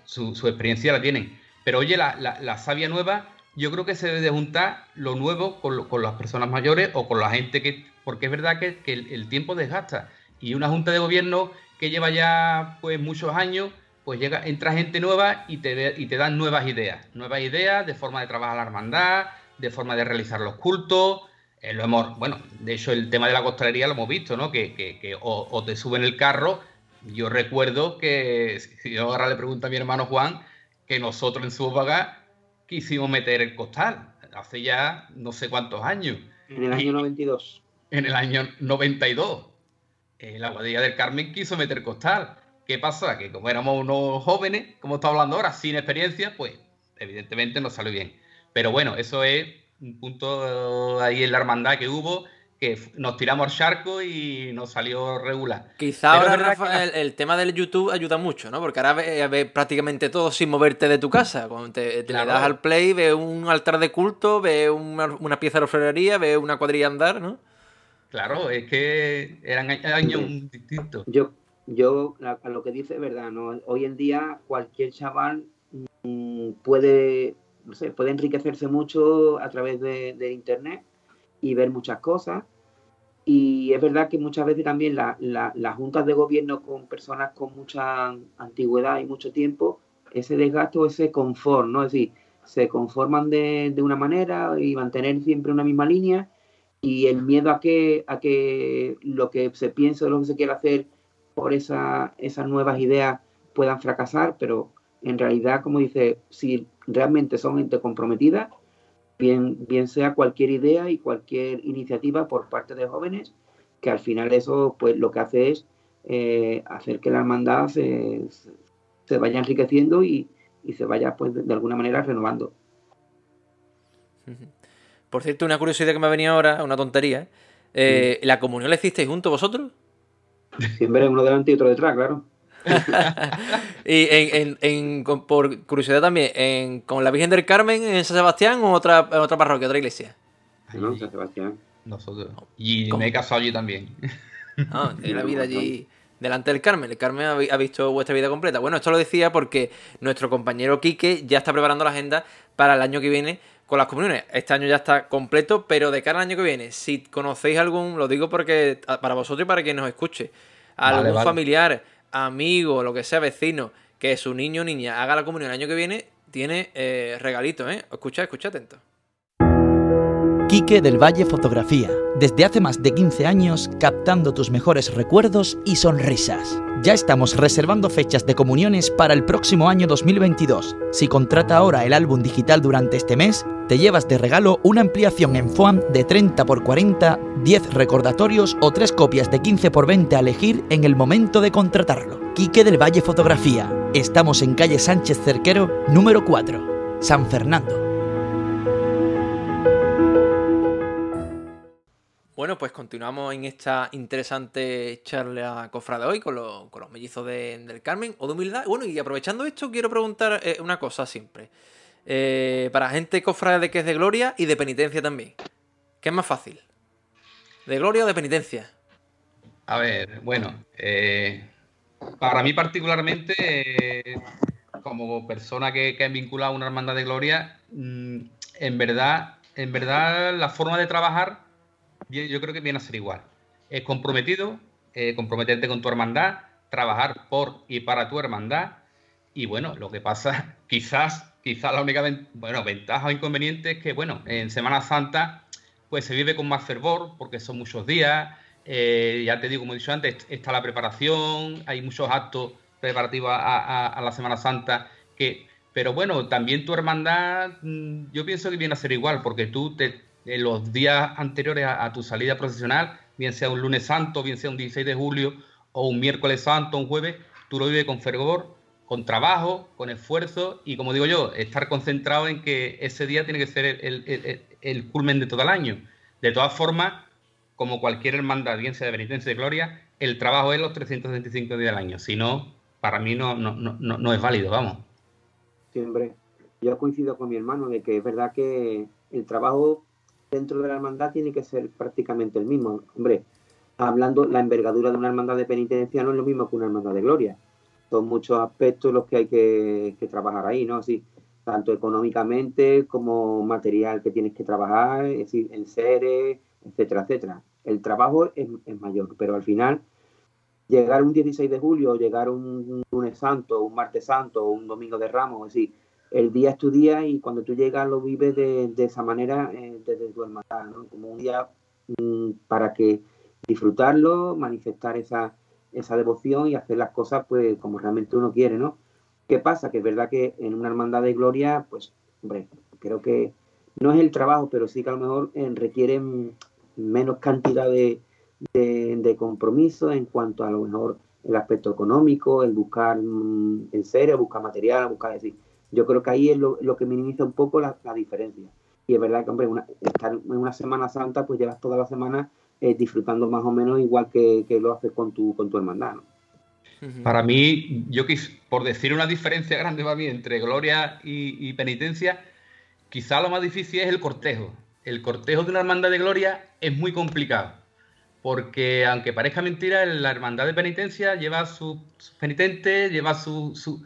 su, experiencia la tienen. Pero oye, la, savia nueva, yo creo que se debe de juntar lo nuevo con, las personas mayores o con la gente que. Porque es verdad que, el, el, tiempo desgasta. Y una junta de gobierno que lleva ya pues muchos años, pues llega, entra gente nueva y te, y te dan nuevas ideas. Nuevas ideas de forma de trabajar la hermandad, de forma de realizar los cultos. Eh, lo hemos, bueno, de hecho el tema de la costalería lo hemos visto, ¿no? Que, que, o, te suben el carro. Yo recuerdo que, si yo ahora le pregunto a mi hermano Juan, que nosotros en Subaga quisimos meter el costal, hace ya no sé cuántos años. En el año 92. En el año 92. Eh, la Guadilla del Carmen quiso meter costal. ¿Qué pasa? Que como éramos unos jóvenes, como está hablando ahora, sin experiencia, pues evidentemente no salió bien. Pero bueno, eso es un punto ahí en la hermandad que hubo, que nos tiramos al charco y nos salió regular. Quizá ahora, el, tema del YouTube ayuda mucho, ¿no? Porque ahora ves, prácticamente todo sin moverte de tu casa. Cuando te, le das al play, ves un altar de culto, ves una, pieza de orfebrería, ves una cuadrilla andar, ¿no? Claro, es que eran años distintos. Yo, yo a lo que dice es verdad, ¿no? Hoy en día cualquier chaval mm, puede, no sé, puede enriquecerse mucho a través de, internet y ver muchas cosas. Y es verdad que muchas veces también las juntas de gobierno con personas con mucha antigüedad y mucho tiempo, ese desgasto, ese confort, ¿no? Es decir, se conforman de, de una manera y mantener siempre una misma línea y el miedo a que, a que lo que se piense o lo que se quiera hacer por esa, esas nuevas ideas puedan fracasar, pero en realidad, como dice, si realmente son gente comprometida, bien, bien sea cualquier idea y cualquier iniciativa por parte de jóvenes, que al final eso pues lo que hace es eh, hacer que la hermandad se, se vaya enriqueciendo y, y, se vaya pues de, alguna manera renovando. Por cierto, una curiosidad que me ha venido ahora, una tontería. Eh, ¿La comunión la hicisteis juntos vosotros? Siempre uno delante y otro detrás, claro. y en, por curiosidad también, ¿con la Virgen del Carmen en San Sebastián o otra, otra parroquia, otra iglesia? No, San Sebastián. Nosotros. Y me he casado allí también. Ah, la vida allí delante del Carmen. El Carmen ha visto vuestra vida completa. Bueno, esto lo decía porque nuestro compañero Quique ya está preparando la agenda para el año que viene con las comuniones. Este año ya está completo, pero de cara al año que viene, si conocéis algún, lo digo porque para vosotros y para quien nos escuche, algún familiar, amigo, lo que sea, vecino, que su niño o niña haga la comunión el año que viene, tiene eh, regalito, ¿eh? Escucha, escucha atento. Quique del Valle Fotografía, desde hace más de 15 años captando tus mejores recuerdos y sonrisas. Ya estamos reservando fechas de comuniones para el próximo año 2022. Si contrata ahora el álbum digital durante este mes, te llevas de regalo una ampliación en FOAM de 30 x 40, 10 recordatorios o 3 copias de 15 x 20 a elegir en el momento de contratarlo. Quique del Valle Fotografía. Estamos en calle Sánchez Cerquero, número 4, San Fernando. Bueno, pues continuamos en esta interesante charla cofrada hoy con, los mellizos del Carmen o de humildad. Bueno, y aprovechando esto, quiero preguntar eh, una cosa siempre. Eh, para gente cofrada de que es de gloria y de penitencia también. ¿Qué es más fácil? ¿De gloria o de penitencia? A ver, bueno, eh, para mí particularmente, como persona que, que es vinculada a una hermandad de gloria, mm, en verdad, en verdad la forma de trabajar yo creo que viene a ser igual. Es comprometido, eh, comprometerte con tu hermandad, trabajar por y para tu hermandad. Y bueno, lo que pasa, quizás, quizás la única bueno, ventaja o inconveniente es que, bueno, en Semana Santa, pues se vive con más fervor, porque son muchos días. Eh, ya te digo, como he dicho antes, está la preparación, hay muchos actos preparativos a, la Semana Santa que pero bueno, también tu hermandad, mm, yo pienso que viene a ser igual, porque tú te, en los días anteriores a, tu salida profesional, bien sea un lunes santo, bien sea un 16 de julio, o un miércoles santo, un jueves, tú lo vives con fervor, con trabajo, con esfuerzo y, como digo yo, estar concentrado en que ese día tiene que ser el, culmen de todo el año. De todas formas, como cualquier hermandad, bien sea de penitencia de gloria, el trabajo es los 365 días del año. Si no, para mí no, no, no, no es válido, vamos. Siempre. Yo coincido con mi hermano de que es verdad que el trabajo dentro de la hermandad tiene que ser prácticamente el mismo. Hombre, hablando, la envergadura de una hermandad de penitencia no es lo mismo que una hermandad de gloria. Son muchos aspectos los que hay que, trabajar ahí, ¿no? Así, tanto económicamente como material que tienes que trabajar, es decir, en seres, etcétera, etcétera. El trabajo es, mayor, pero al final, llegar un 16 de julio, llegar un lunes santo, un martes santo, un domingo de ramos, es decir, el día es tu día y cuando tú llegas lo vives de, esa manera eh, desde tu hermandad, ¿no? Como un día mm, para que disfrutarlo, manifestar esa, esa devoción y hacer las cosas pues como realmente uno quiere, ¿no? ¿Qué pasa? Que es verdad que en una hermandad de gloria, pues, hombre, creo que no es el trabajo, pero sí que a lo mejor eh, requiere menos cantidad de, de, compromiso en cuanto a lo mejor el aspecto económico, el buscar mm, en serio, buscar material, buscar decir yo creo que ahí es lo, que minimiza un poco la, diferencia. Y es verdad que, hombre, estar en una Semana Santa, pues llevas toda la semana eh, disfrutando más o menos igual que, lo haces con tu, con tu hermandad. Para mí, yo quis, por decir una diferencia grande para mí entre gloria y, penitencia, quizá lo más difícil es el cortejo. El cortejo de una hermandad de gloria es muy complicado. Porque aunque parezca mentira, la hermandad de penitencia lleva sus su penitentes, lleva su,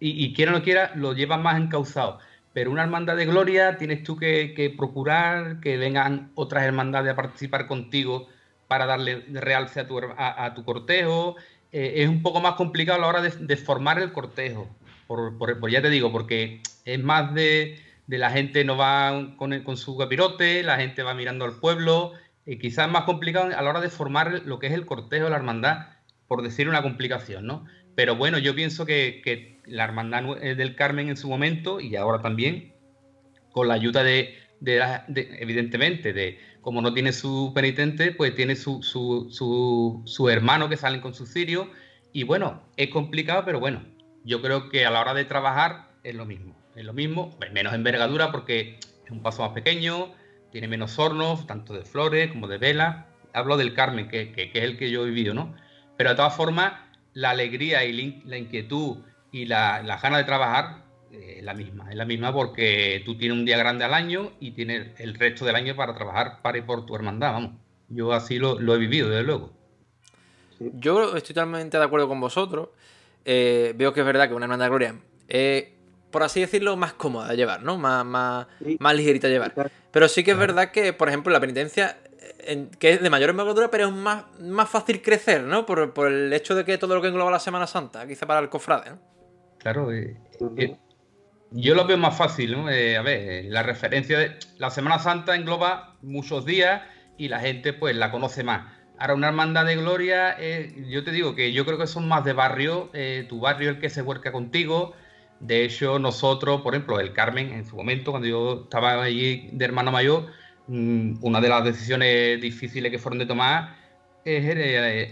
y, quiera o no quiera, lo llevas más encauzado. Pero una hermandad de gloria tienes tú que, procurar que vengan otras hermandades a participar contigo para darle realce a tu, a, tu cortejo. Eh, es un poco más complicado a la hora de, formar el cortejo. Por, ya te digo, porque es más de, la gente no va con, con su capirote, la gente va mirando al pueblo. y quizás más complicado a la hora de formar lo que es el cortejo de la hermandad, por decir una complicación, ¿no? Pero bueno, yo pienso que, la Hermandad eh, del Carmen en su momento y ahora también, con la ayuda de, evidentemente, de como no tiene su penitente, pues tiene su, su, hermano que salen con su cirio. Y bueno, es complicado, pero bueno, yo creo que a la hora de trabajar es lo mismo. Es lo mismo, menos envergadura porque es un paso más pequeño, tiene menos hornos, tanto de flores como de vela. Hablo del Carmen, que, que es el que yo he vivido, ¿no? Pero de todas formas, la alegría y la inquietud y la, la gana de trabajar eh, es la misma. Es la misma porque tú tienes un día grande al año y tienes el resto del año para trabajar para y por tu hermandad, vamos. Yo así lo, he vivido, desde luego. Yo estoy totalmente de acuerdo con vosotros. Eh, veo que es verdad que una hermandad de gloria es por así decirlo, más cómoda de llevar, ¿no? Más, más, más ligerita de llevar. Pero sí que es verdad que, por ejemplo, la penitencia, que es de mayor envergadura, pero es más, más fácil crecer, ¿no? Por, por, el hecho de que todo lo que engloba la Semana Santa, quizá para el cofrade, ¿no? Claro, eh, eh, yo lo veo más fácil, ¿no? Eh, a ver, la referencia de la Semana Santa engloba muchos días y la gente pues la conoce más. Ahora, una hermandad de gloria, yo te digo que yo creo que son más de barrio, tu barrio el que se vuelca contigo, de hecho, nosotros, por ejemplo, el Carmen, en su momento, cuando yo estaba allí de hermano mayor, una de las decisiones difíciles que fueron de tomar es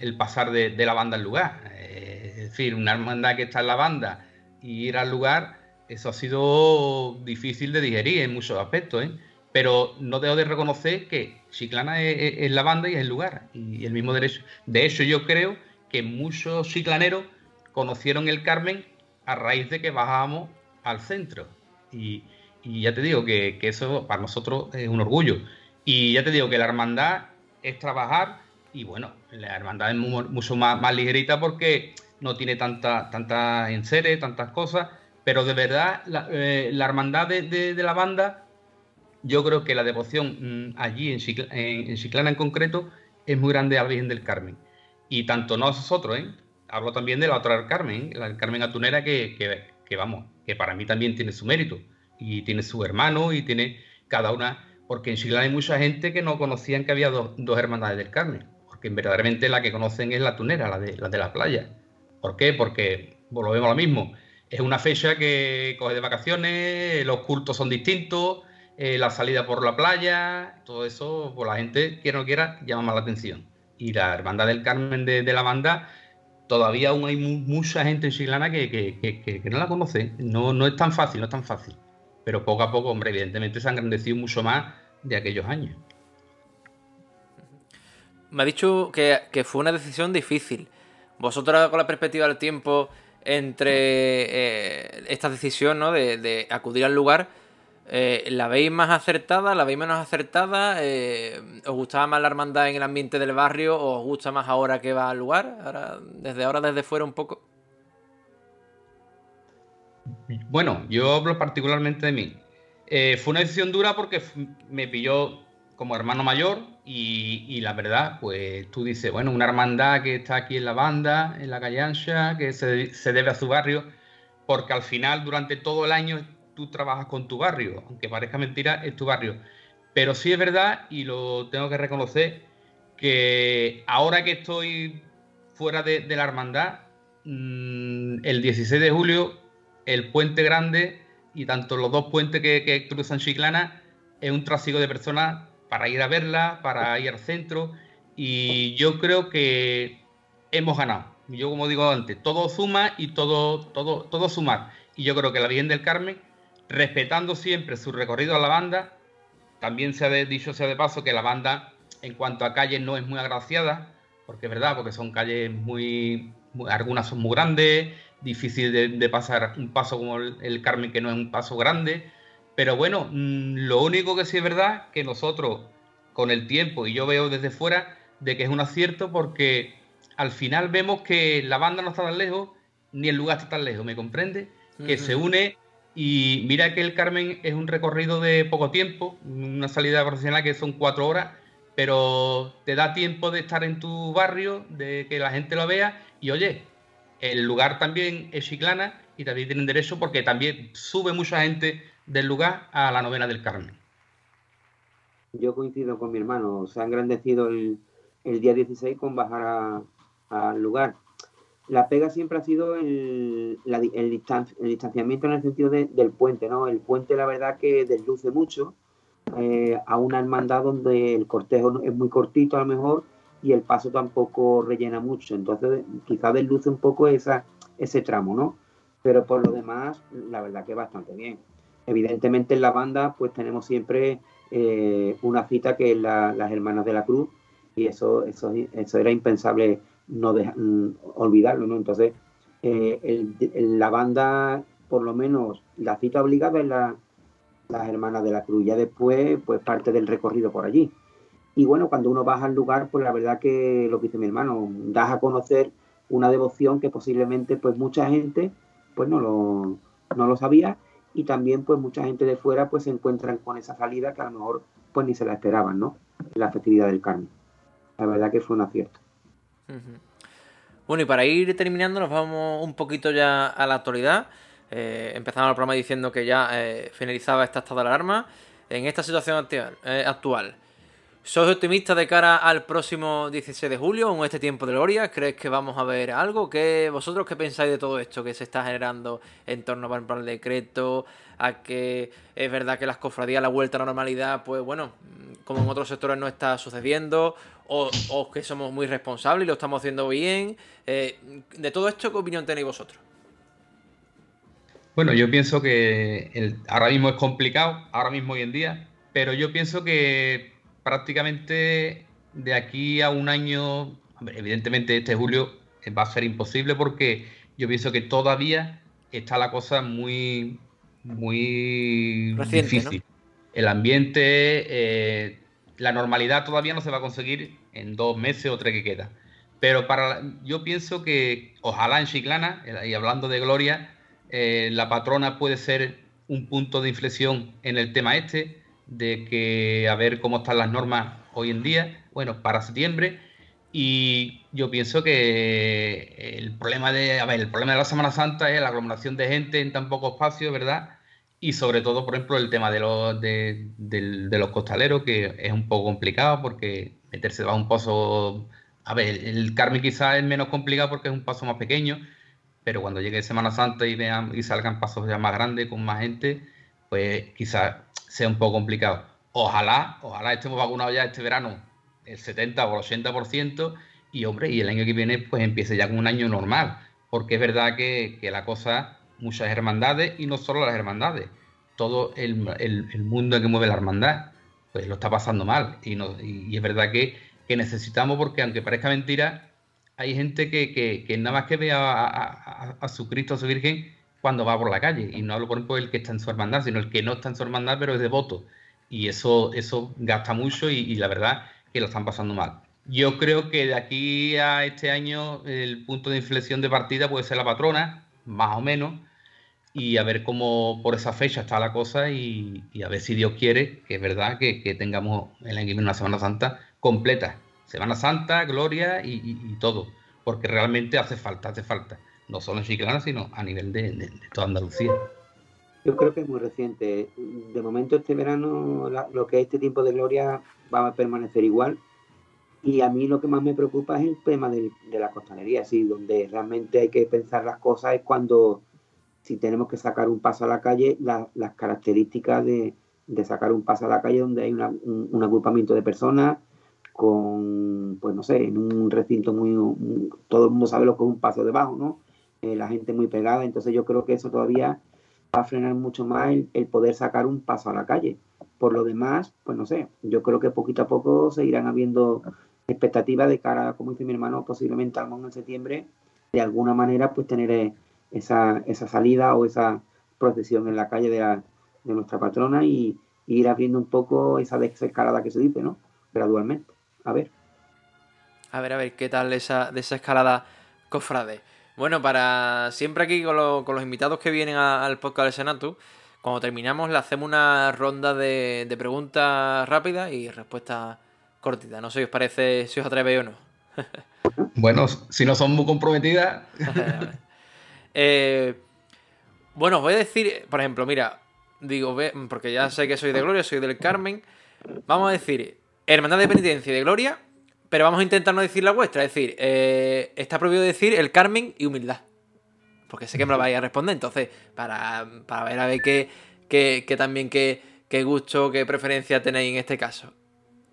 el, pasar de, la banda al lugar. Eh, es decir, una hermandad que está en la banda y ir al lugar, eso ha sido difícil de digerir en muchos aspectos, ¿eh? Pero no debo de reconocer que Chiclana es, la banda y es el lugar, y el mismo derecho. De hecho, yo creo que muchos chiclaneros conocieron el Carmen a raíz de que bajábamos al centro. Y, ya te digo que, eso para nosotros es un orgullo. Y ya te digo que la hermandad es trabajar y bueno, la hermandad es mucho más, más ligerita porque no tiene tanta, tanta enseres, tantas cosas, pero de verdad la, eh, hermandad de, la banda, yo creo que la devoción mm, allí en, Chiclana en, concreto es muy grande a Virgen del Carmen. Y tanto nosotros, ¿eh? hablo también de la otra Carmen, la Carmen Atunera, que, que, vamos, que para mí también tiene su mérito. Y tiene su hermano y tiene cada una. Porque en Chiclana hay mucha gente que no conocían que había dos, hermandades del Carmen. Porque verdaderamente la que conocen es la Tunera, la de la, de la playa. ¿Por qué? Porque volvemos a lo mismo. Es una fecha que coge de vacaciones, los cultos son distintos, eh, la salida por la playa, todo eso, pues la gente, quiera o no quiera, llama más la atención. Y la hermandad del Carmen de, la banda todavía aún hay mucha gente en Chiclana que, no la conoce. No, no es tan fácil, no es tan fácil. Pero poco a poco, hombre, evidentemente se han engrandecido mucho más de aquellos años. Me ha dicho que, fue una decisión difícil. Vosotros, con la perspectiva del tiempo entre eh, esta decisión ¿no? de acudir al lugar, eh, ¿La veis más acertada? ¿La veis menos acertada? Eh, ¿Os gustaba más la hermandad en el ambiente del barrio? ¿O os gusta más ahora que va al lugar? Ahora, desde ahora, desde fuera un poco. Bueno, yo hablo particularmente de mí. Eh, fue una decisión dura porque me pilló como hermano mayor y, la verdad, pues tú dices, bueno, una hermandad que está aquí en la banda, en la calle Ancha, que se, se debe a su barrio, porque al final durante todo el año tú trabajas con tu barrio, aunque parezca mentira, es tu barrio. Pero sí es verdad, y lo tengo que reconocer, que ahora que estoy fuera de, la hermandad, mm, el 16 de julio, el puente grande y tanto los dos puentes que, cruzan Chiclana es un trasiego de personas para ir a verla, para ir al centro, y yo creo que hemos ganado. Yo, como digo antes, todo suma y todo, todo, todo sumar. Y yo creo que la Virgen del Carmen respetando siempre su recorrido a la banda. También se ha dicho sea de paso que la banda en cuanto a calles no es muy agraciada, porque es verdad, porque son calles muy, algunas son muy grandes, difícil de, pasar un paso como el, Carmen que no es un paso grande, pero bueno, mm, lo único que sí es verdad que nosotros con el tiempo y yo veo desde fuera de que es un acierto porque al final vemos que la banda no está tan lejos ni el lugar está tan lejos, ¿me comprende? Que se une y mira que el Carmen es un recorrido de poco tiempo, una salida profesional que son cuatro horas, pero te da tiempo de estar en tu barrio, de que la gente lo vea y oye, el lugar también es Chiclana y también tienen derecho porque también sube mucha gente del lugar a la novena del Carmen. Yo coincido con mi hermano, se ha engrandecido el, día 16 con bajar al lugar la pega siempre ha sido el, el, distanciamiento en el sentido del puente, ¿no? El puente, la verdad, que desluce mucho eh, a una hermandad donde el cortejo es muy cortito a lo mejor y el paso tampoco rellena mucho. Entonces, quizás desluce un poco esa, ese tramo, ¿no? Pero por lo demás, la verdad que bastante bien. Evidentemente en la banda, pues tenemos siempre eh, una cita que es las Hermanas de la Cruz y eso, eso, eso era impensable no mm, olvidarlo, ¿no? Entonces, eh, la banda, por lo menos, la cita obligada es la, las Hermanas de la Cruz, ya después, pues parte del recorrido por allí. Y bueno, cuando uno baja al lugar, pues la verdad que lo que dice mi hermano, das a conocer una devoción que posiblemente, pues mucha gente, pues no lo, no lo sabía y también pues mucha gente de fuera pues se encuentran con esa salida que a lo mejor pues ni se la esperaban, ¿no? La festividad del Carmen. La verdad que fue un acierto. Bueno, y para ir terminando, nos vamos un poquito ya a la actualidad. Eh, empezamos el programa diciendo que ya eh, finalizaba esta estado de alarma. En esta situación eh, actual ¿Sois optimista de cara al próximo 16 de julio, en este tiempo de gloria? ¿Crees que vamos a ver algo? ¿Qué, ¿Vosotros qué pensáis de todo esto que se está generando en torno al plan decreto? A que es verdad que las cofradías, la vuelta a la normalidad, pues bueno, como en otros sectores no está sucediendo, o, que somos muy responsables y lo estamos haciendo bien. Eh, de todo esto, ¿qué opinión tenéis vosotros? Bueno, yo pienso que ahora mismo es complicado, ahora mismo hoy en día, pero yo pienso que prácticamente de aquí a un año, evidentemente este julio va a ser imposible porque yo pienso que todavía está la cosa muy, muy difícil. El ambiente, eh, la normalidad todavía no se va a conseguir en dos meses o tres que queda. Pero para, yo pienso que ojalá en Chiclana, eh, y hablando de Gloria, eh, la patrona puede ser un punto de inflexión en el tema este de que a ver cómo están las normas hoy en día, bueno, para septiembre. Y yo pienso que el problema de, a ver, el problema de la Semana Santa es la aglomeración de gente en tan poco espacio, ¿verdad? Y sobre todo, por ejemplo, el tema de los, de, los costaleros, que es un poco complicado porque meterse va un paso. A ver, el Carmen quizás es menos complicado porque es un paso más pequeño, pero cuando llegue Semana Santa y vean y salgan pasos ya más grandes con más gente, pues quizás sea un poco complicado. Ojalá, ojalá estemos vacunados ya este verano el 70 o el 80% y hombre, y el año que viene pues empiece ya con un año normal, porque es verdad que, la cosa, muchas hermandades y no solo las hermandades, todo el, mundo que mueve la hermandad, pues lo está pasando mal y, no, y, es verdad que, necesitamos, porque aunque parezca mentira, hay gente que, nada más que ve a, a, su Cristo, a su Virgen, cuando va por la calle. Y no hablo, por ejemplo, del que está en su hermandad, sino el que no está en su hermandad, pero es devoto. Y eso, eso gasta mucho y, la verdad que lo están pasando mal. Yo creo que de aquí a este año el punto de inflexión de partida puede ser la patrona, más o menos, y a ver cómo por esa fecha está la cosa y, a ver si Dios quiere, que es verdad que, tengamos el año una Semana Santa completa. Semana Santa, gloria y todo, porque realmente hace falta, hace falta no solo en Chiclana, sino a nivel de, toda Andalucía. Yo creo que es muy reciente. De momento este verano lo que es este tiempo de gloria va a permanecer igual. Y a mí lo que más me preocupa es el tema de, la costanería, así, donde realmente hay que pensar las cosas es cuando, si tenemos que sacar un paso a la calle, las características de, sacar un paso a la calle donde hay un, agrupamiento de personas con, pues no sé, en un recinto muy, todo el mundo sabe lo que es un paso debajo, ¿no? Eh, la gente muy pegada, entonces yo creo que eso todavía va a frenar mucho más el, poder sacar un paso a la calle. Por lo demás, pues no sé, yo creo que poquito a poco se irán habiendo expectativas de cara, como dice mi hermano, posiblemente al en septiembre, de alguna manera pues tener eh, esa, esa salida o esa procesión en la calle de, nuestra patrona y, ir abriendo un poco esa desescalada que se dice, ¿no? Gradualmente. A ver. A ver, a ver, ¿qué tal esa desescalada, cofrade? Bueno, para siempre aquí con, los invitados que vienen al podcast del Senatu, cuando terminamos le hacemos una ronda de, preguntas rápidas y respuestas cortitas. No sé si os parece, si os atreve o no. bueno, si no son muy comprometidas. Eh, bueno, os voy a decir, por ejemplo, mira, digo, porque ya sé que soy de Gloria, soy del Carmen. Vamos a decir, Hermandad de Penitencia y de Gloria pero vamos a intentar no decir la vuestra. Es decir, eh, está prohibido decir el Carmen y humildad. Porque sé que me lo vais a responder. Entonces, para, ver a ver qué, también qué, qué gusto, qué preferencia tenéis en este caso.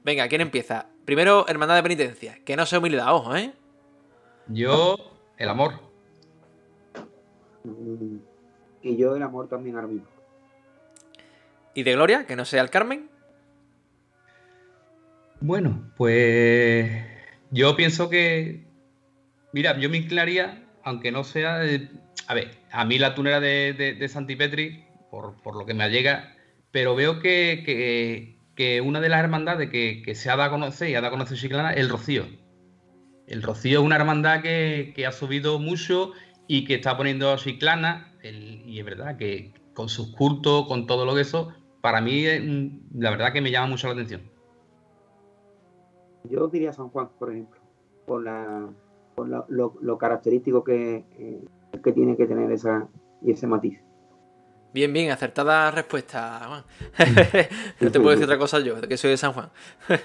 Venga, ¿quién empieza? Primero, hermandad de penitencia. Que no sea humildad, ojo, ¿eh? Yo, el amor. Y yo el amor también ahora mismo. ¿Y de gloria? Que no sea el Carmen. Bueno, pues yo pienso que, mira, yo me inclinaría, aunque no sea, a ver, a mí la tunera de, de, Santipetri, por, por, lo que me llega, pero veo que, una de las hermandades que, se ha dado a conocer y ha dado a conocer Chiclana es el Rocío. El Rocío es una hermandad que, ha subido mucho y que está poniendo a Chiclana, y es verdad que con sus cultos, con todo lo que eso, para mí la verdad que me llama mucho la atención. Yo diría San Juan, por ejemplo, por, la, por lo, característico que, eh, que tiene que tener esa, y ese matiz. Bien, bien, acertada respuesta, no te puedo decir otra cosa yo, de que soy de San Juan.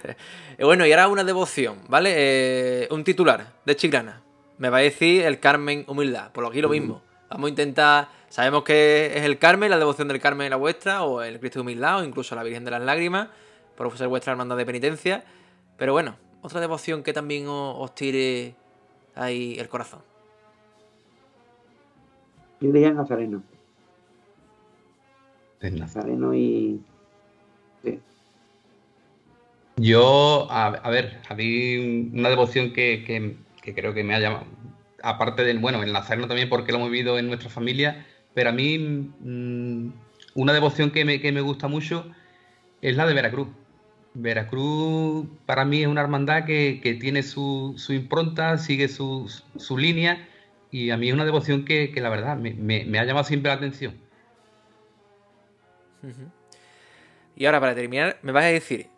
Eh, bueno, y ahora una devoción, ¿vale? Eh, un titular de Chiclana. Me va a decir el Carmen Humildad, por lo aquí lo mismo. Vamos a intentar, sabemos que es el Carmen, la devoción del Carmen la vuestra, o el Cristo de Humildad, o incluso la Virgen de las Lágrimas, por ser vuestra hermandad de penitencia. Pero bueno, otra devoción que también os, tire ahí el corazón. Yo diría el Nazareno. El Nazareno y. Yo, a, ver, había una devoción que, creo que me ha llamado. Aparte del, bueno, el Nazareno también porque lo hemos vivido en nuestra familia, pero a mí mm, una devoción que me, que me gusta mucho es la de Veracruz. Veracruz para mí es una hermandad que, tiene su, impronta, sigue su, línea y a mí es una devoción que, la verdad me, ha llamado siempre la atención. Y ahora para terminar me vas a decir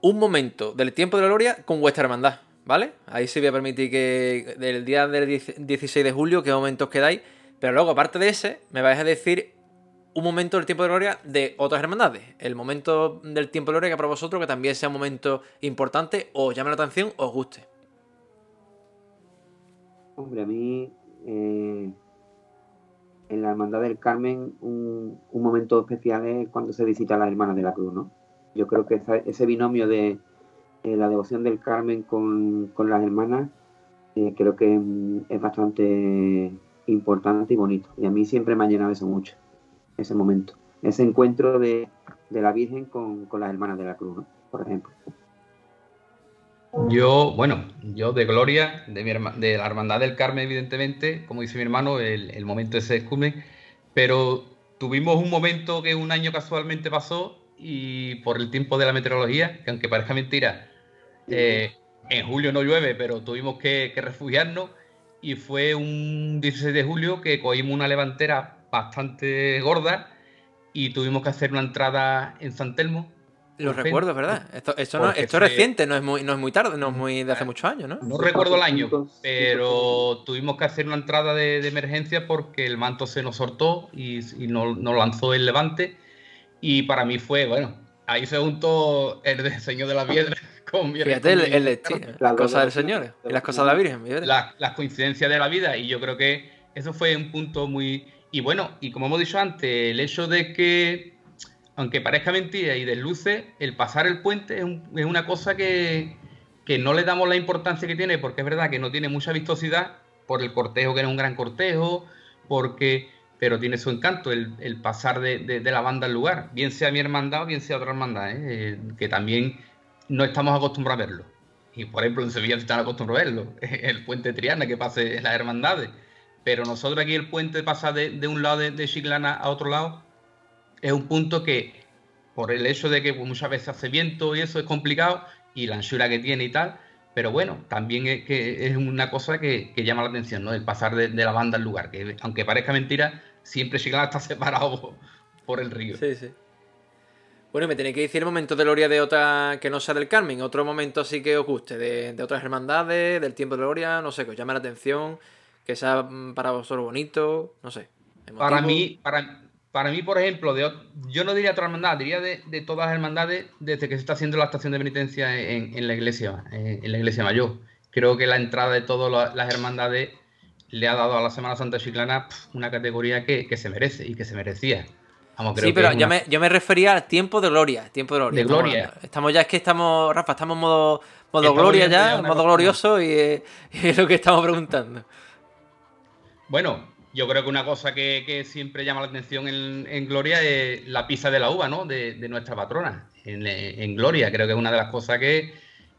un momento del tiempo de la gloria con vuestra hermandad, ¿vale? Ahí sí voy a permitir que del día del 16 de julio, qué momentos quedáis, pero luego aparte de ese me vais a decir un momento del tiempo de gloria de otras hermandades. El momento del tiempo de gloria que para vosotros que también sea un momento importante, os llame la atención, os guste. Hombre, a mí eh, en la Hermandad del Carmen un, momento especial es cuando se visita a las Hermanas de la Cruz, ¿no? Yo creo que ese binomio de la devoción del Carmen con, las hermanas eh, creo que es bastante importante y bonito. Y a mí siempre me ha llenado eso mucho ese momento, ese encuentro de, la Virgen con, las hermanas de la cruz, por ejemplo. Yo, bueno, yo de Gloria, de, mi de la Hermandad del Carmen, evidentemente, como dice mi hermano, el, momento ese escume, pero tuvimos un momento que un año casualmente pasó y por el tiempo de la meteorología, que aunque parezca mentira, eh, en julio no llueve, pero tuvimos que, que refugiarnos y fue un 16 de julio que cogimos una levantera bastante gorda y tuvimos que hacer una entrada en San Telmo. Lo recuerdo, ¿verdad? Esto, esto, es reciente, no es, muy, no es muy tarde, no es muy de hace muchos años, ¿no? No recuerdo el año, pero tuvimos que hacer una entrada de, emergencia porque el manto se nos sortó y, nos, lanzó el levante. Y para mí fue, bueno, ahí se juntó el diseño de la piedra con mi Fíjate, el, las cosas del Señor y las cosas de la Virgen. las coincidencias de la vida y yo creo que eso fue un punto muy y bueno, y como hemos dicho antes, el hecho de que, aunque parezca mentira y desluce, el pasar el puente es, una cosa que, no le damos la importancia que tiene, porque es verdad que no tiene mucha vistosidad por el cortejo, que es un gran cortejo, porque pero tiene su encanto el, pasar de, la banda al lugar, bien sea mi hermandad o bien sea otra hermandad, ¿eh? Eh, que también no estamos acostumbrados a verlo. Y por ejemplo en Sevilla están acostumbrados a verlo, el puente Triana que pase en las hermandades. Pero nosotros aquí el puente pasa de, un lado de, Chiclana a otro lado. Es un punto que, por el hecho de que muchas veces hace viento y eso es complicado, y la anchura que tiene y tal, pero bueno, también es, que es una cosa que, llama la atención, ¿no? El pasar de, la banda al lugar, que aunque parezca mentira, siempre Chiclana está separado por el río. Sí, sí. Bueno, me tenéis que decir el momento de gloria de otra que no sea del Carmen, otro momento así que os guste, de, de otras hermandades, del tiempo de gloria, no sé, que os llame la atención que sea mm, para vosotros bonito, no sé. Para mí, para, para mí, por ejemplo, de, yo no diría otra hermandad, diría de, de, todas las hermandades desde que se está haciendo la estación de penitencia en, en la iglesia, en, la iglesia mayor. Creo que la entrada de todas las hermandades le ha dado a la Semana Santa Chiclana una categoría que, que se merece y que se merecía. sí, pero yo, me, yo me refería al tiempo de gloria. Tiempo de gloria. De gloria. Estamos, ya, es que estamos, Rafa, estamos en modo, modo gloria ya, modo glorioso y, y es lo que estamos preguntando. Bueno, yo creo que una cosa que, siempre llama la atención en, Gloria es la pizza de la uva, ¿no? De, nuestra patrona. En, Gloria, creo que es una de las cosas que,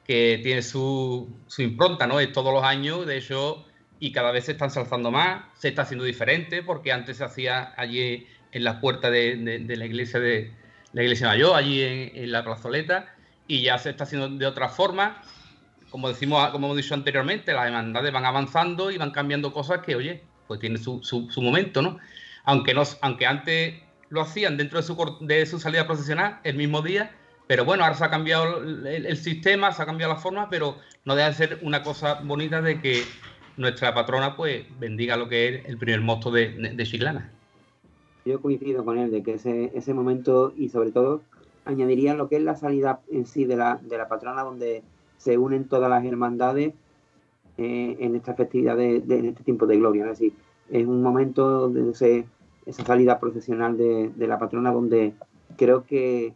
tiene su, impronta, ¿no? Es todos los años, de hecho, y cada vez se están ensalzando más, se está haciendo diferente, porque antes se hacía allí en las puertas de, la iglesia de la iglesia mayor, allí en, la plazoleta, y ya se está haciendo de otra forma. Como decimos, como hemos dicho anteriormente, las hermandades van avanzando y van cambiando cosas que, oye, pues tiene su, su, momento, ¿no? Aunque, no, aunque antes lo hacían dentro de su, de su salida profesional el mismo día, pero bueno, ahora se ha cambiado el, sistema, se ha cambiado la forma, pero no deja de ser una cosa bonita de que nuestra patrona pues bendiga lo que es el primer mosto de, de Chiclana. Yo coincido con él de que ese, ese momento y sobre todo añadiría lo que es la salida en sí de la, de la patrona donde se unen todas las hermandades eh, en esta festividad de, en este tiempo de gloria. Es decir, es un momento de esa salida profesional de, la patrona donde creo que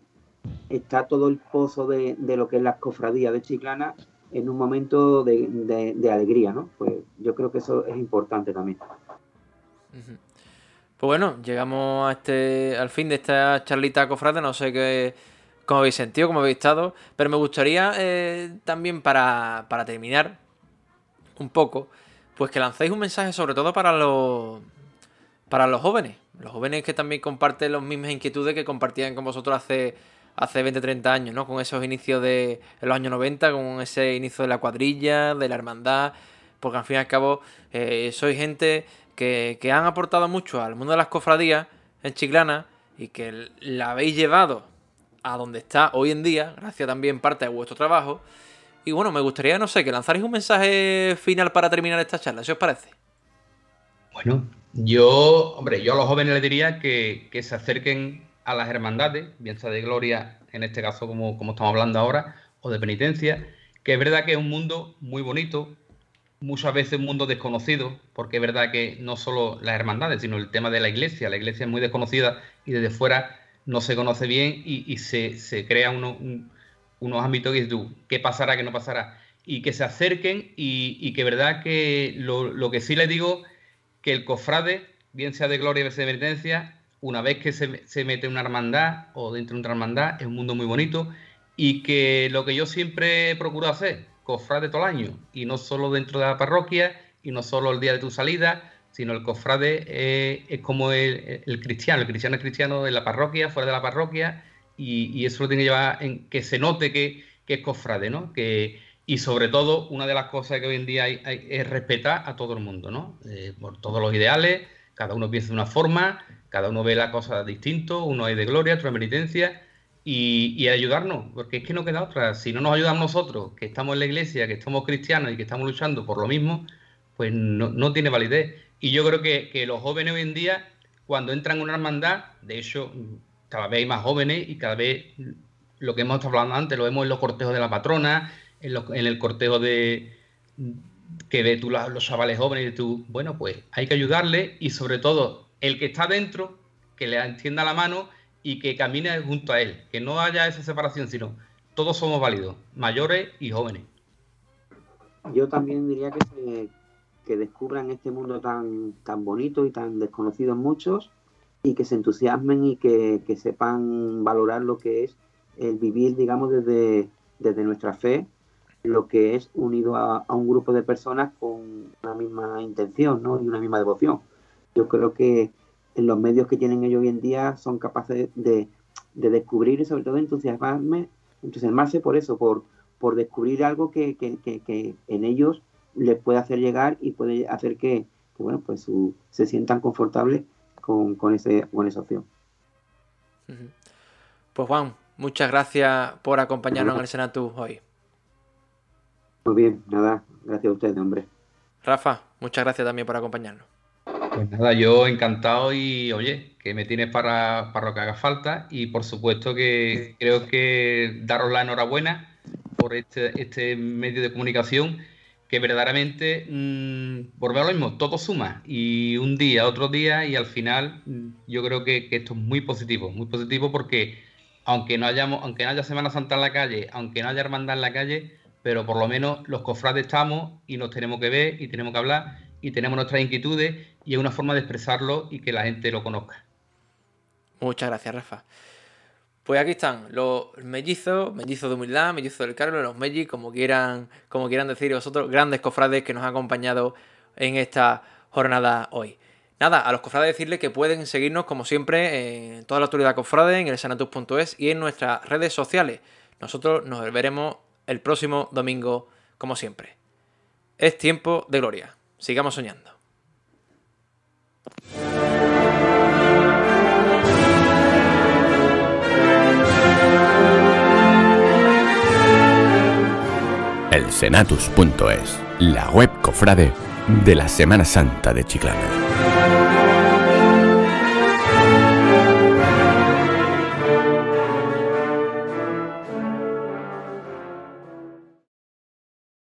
está todo el pozo de, lo que es la cofradía de Chiclana en un momento de, alegría, ¿no? Pues yo creo que eso es importante también. Pues bueno, llegamos a este, al fin de esta charlita cofrade, no sé qué, cómo habéis sentido, cómo habéis estado, pero me gustaría eh, también para, para terminar, un poco, pues que lancéis un mensaje sobre todo para los, para los jóvenes. Los jóvenes que también comparten las mismas inquietudes que compartían con vosotros hace, hace 20, 30 años, ¿no? Con esos inicios de los años 90, con ese inicio de la cuadrilla, de la hermandad, porque al fin y al cabo eh, sois gente que, que han aportado mucho al mundo de las cofradías en Chiclana y que la habéis llevado a donde está hoy en día, gracias también parte de vuestro trabajo, y bueno, me gustaría, no sé, que lanzarais un mensaje final para terminar esta charla, si os parece. Bueno, yo, hombre, yo a los jóvenes les diría que, se acerquen a las hermandades, bien sea de gloria, en este caso como, como estamos hablando ahora, o de penitencia, que es verdad que es un mundo muy bonito, muchas veces un mundo desconocido, porque es verdad que no solo las hermandades, sino el tema de la iglesia, la iglesia es muy desconocida y desde fuera no se conoce bien y, se, se, crea uno, un, unos ámbitos que tú, ¿qué pasará, qué no pasará? Y que se acerquen y, que verdad que lo, que sí les digo, que el cofrade, bien sea de gloria o de penitencia, una vez que se, mete en una hermandad o dentro de una hermandad, es un mundo muy bonito y que lo que yo siempre procuro hacer, cofrade todo el año, y no solo dentro de la parroquia y no solo el día de tu salida, sino el cofrade es, como el, el, cristiano, el cristiano es cristiano en la parroquia, fuera de la parroquia, y, eso lo tiene que llevar en que se note que, es cofrade, ¿no? Que, y sobre todo, una de las cosas que hoy en día hay, es respetar a todo el mundo, ¿no? Eh, por todos los ideales, cada uno piensa de una forma, cada uno ve la cosa distinto, uno hay de gloria, otro de penitencia, y, ayudarnos, porque es que no queda otra. Si no nos ayudan nosotros, que estamos en la iglesia, que somos cristianos y que estamos luchando por lo mismo, pues no, tiene validez. Y yo creo que, que, los jóvenes hoy en día, cuando entran en una hermandad, de hecho, cada vez hay más jóvenes y cada vez lo que hemos estado hablando antes, lo vemos en los cortejos de la patrona, en, el cortejo de que ve tú los, chavales jóvenes y tú, bueno, pues hay que ayudarle y sobre todo el que está dentro, que le entienda la mano y que camine junto a él, que no haya esa separación, sino todos somos válidos, mayores y jóvenes. Yo también diría que, que descubran este mundo tan, tan bonito y tan desconocido en muchos y que se entusiasmen y que, sepan valorar lo que es el vivir, digamos, desde, desde nuestra fe, lo que es unido a, un grupo de personas con una misma intención ¿no? y una misma devoción. Yo creo que en los medios que tienen ellos hoy en día son capaces de, descubrir y sobre todo entusiasmarme, entusiasmarse por eso, por, por descubrir algo que, en ellos les puede hacer llegar y puede hacer que, bueno, pues se sientan confortables con, ese, con esa opción. Pues Juan, muchas gracias por acompañarnos en el Senatu hoy. Muy bien, nada, gracias a ustedes, hombre. Rafa, muchas gracias también por acompañarnos. Pues nada, yo encantado y oye, que me tienes para, para lo que haga falta y por supuesto que creo que daros la enhorabuena por este, este medio de comunicación que verdaderamente, mm, por ver lo mismo, todo suma. Y un día, otro día, y al final mm, yo creo que, esto es muy positivo, muy positivo porque aunque no, hayamos, aunque no haya Semana Santa en la calle, aunque no haya hermandad en la calle, pero por lo menos los cofrades estamos y nos tenemos que ver y tenemos que hablar y tenemos nuestras inquietudes y es una forma de expresarlo y que la gente lo conozca. Muchas gracias, Rafa. Pues aquí están los mellizos, mellizos de humildad, mellizos del Carlos, los mellis, como quieran, como quieran decir vosotros, grandes cofrades que nos han acompañado en esta jornada hoy. Nada, a los cofrades decirles que pueden seguirnos como siempre en toda la autoridad cofrade, en el sanatus.es y en nuestras redes sociales. Nosotros nos veremos el próximo domingo como siempre. Es tiempo de gloria. Sigamos soñando. elsenatus.es, la web cofrade de la Semana Santa de Chiclana.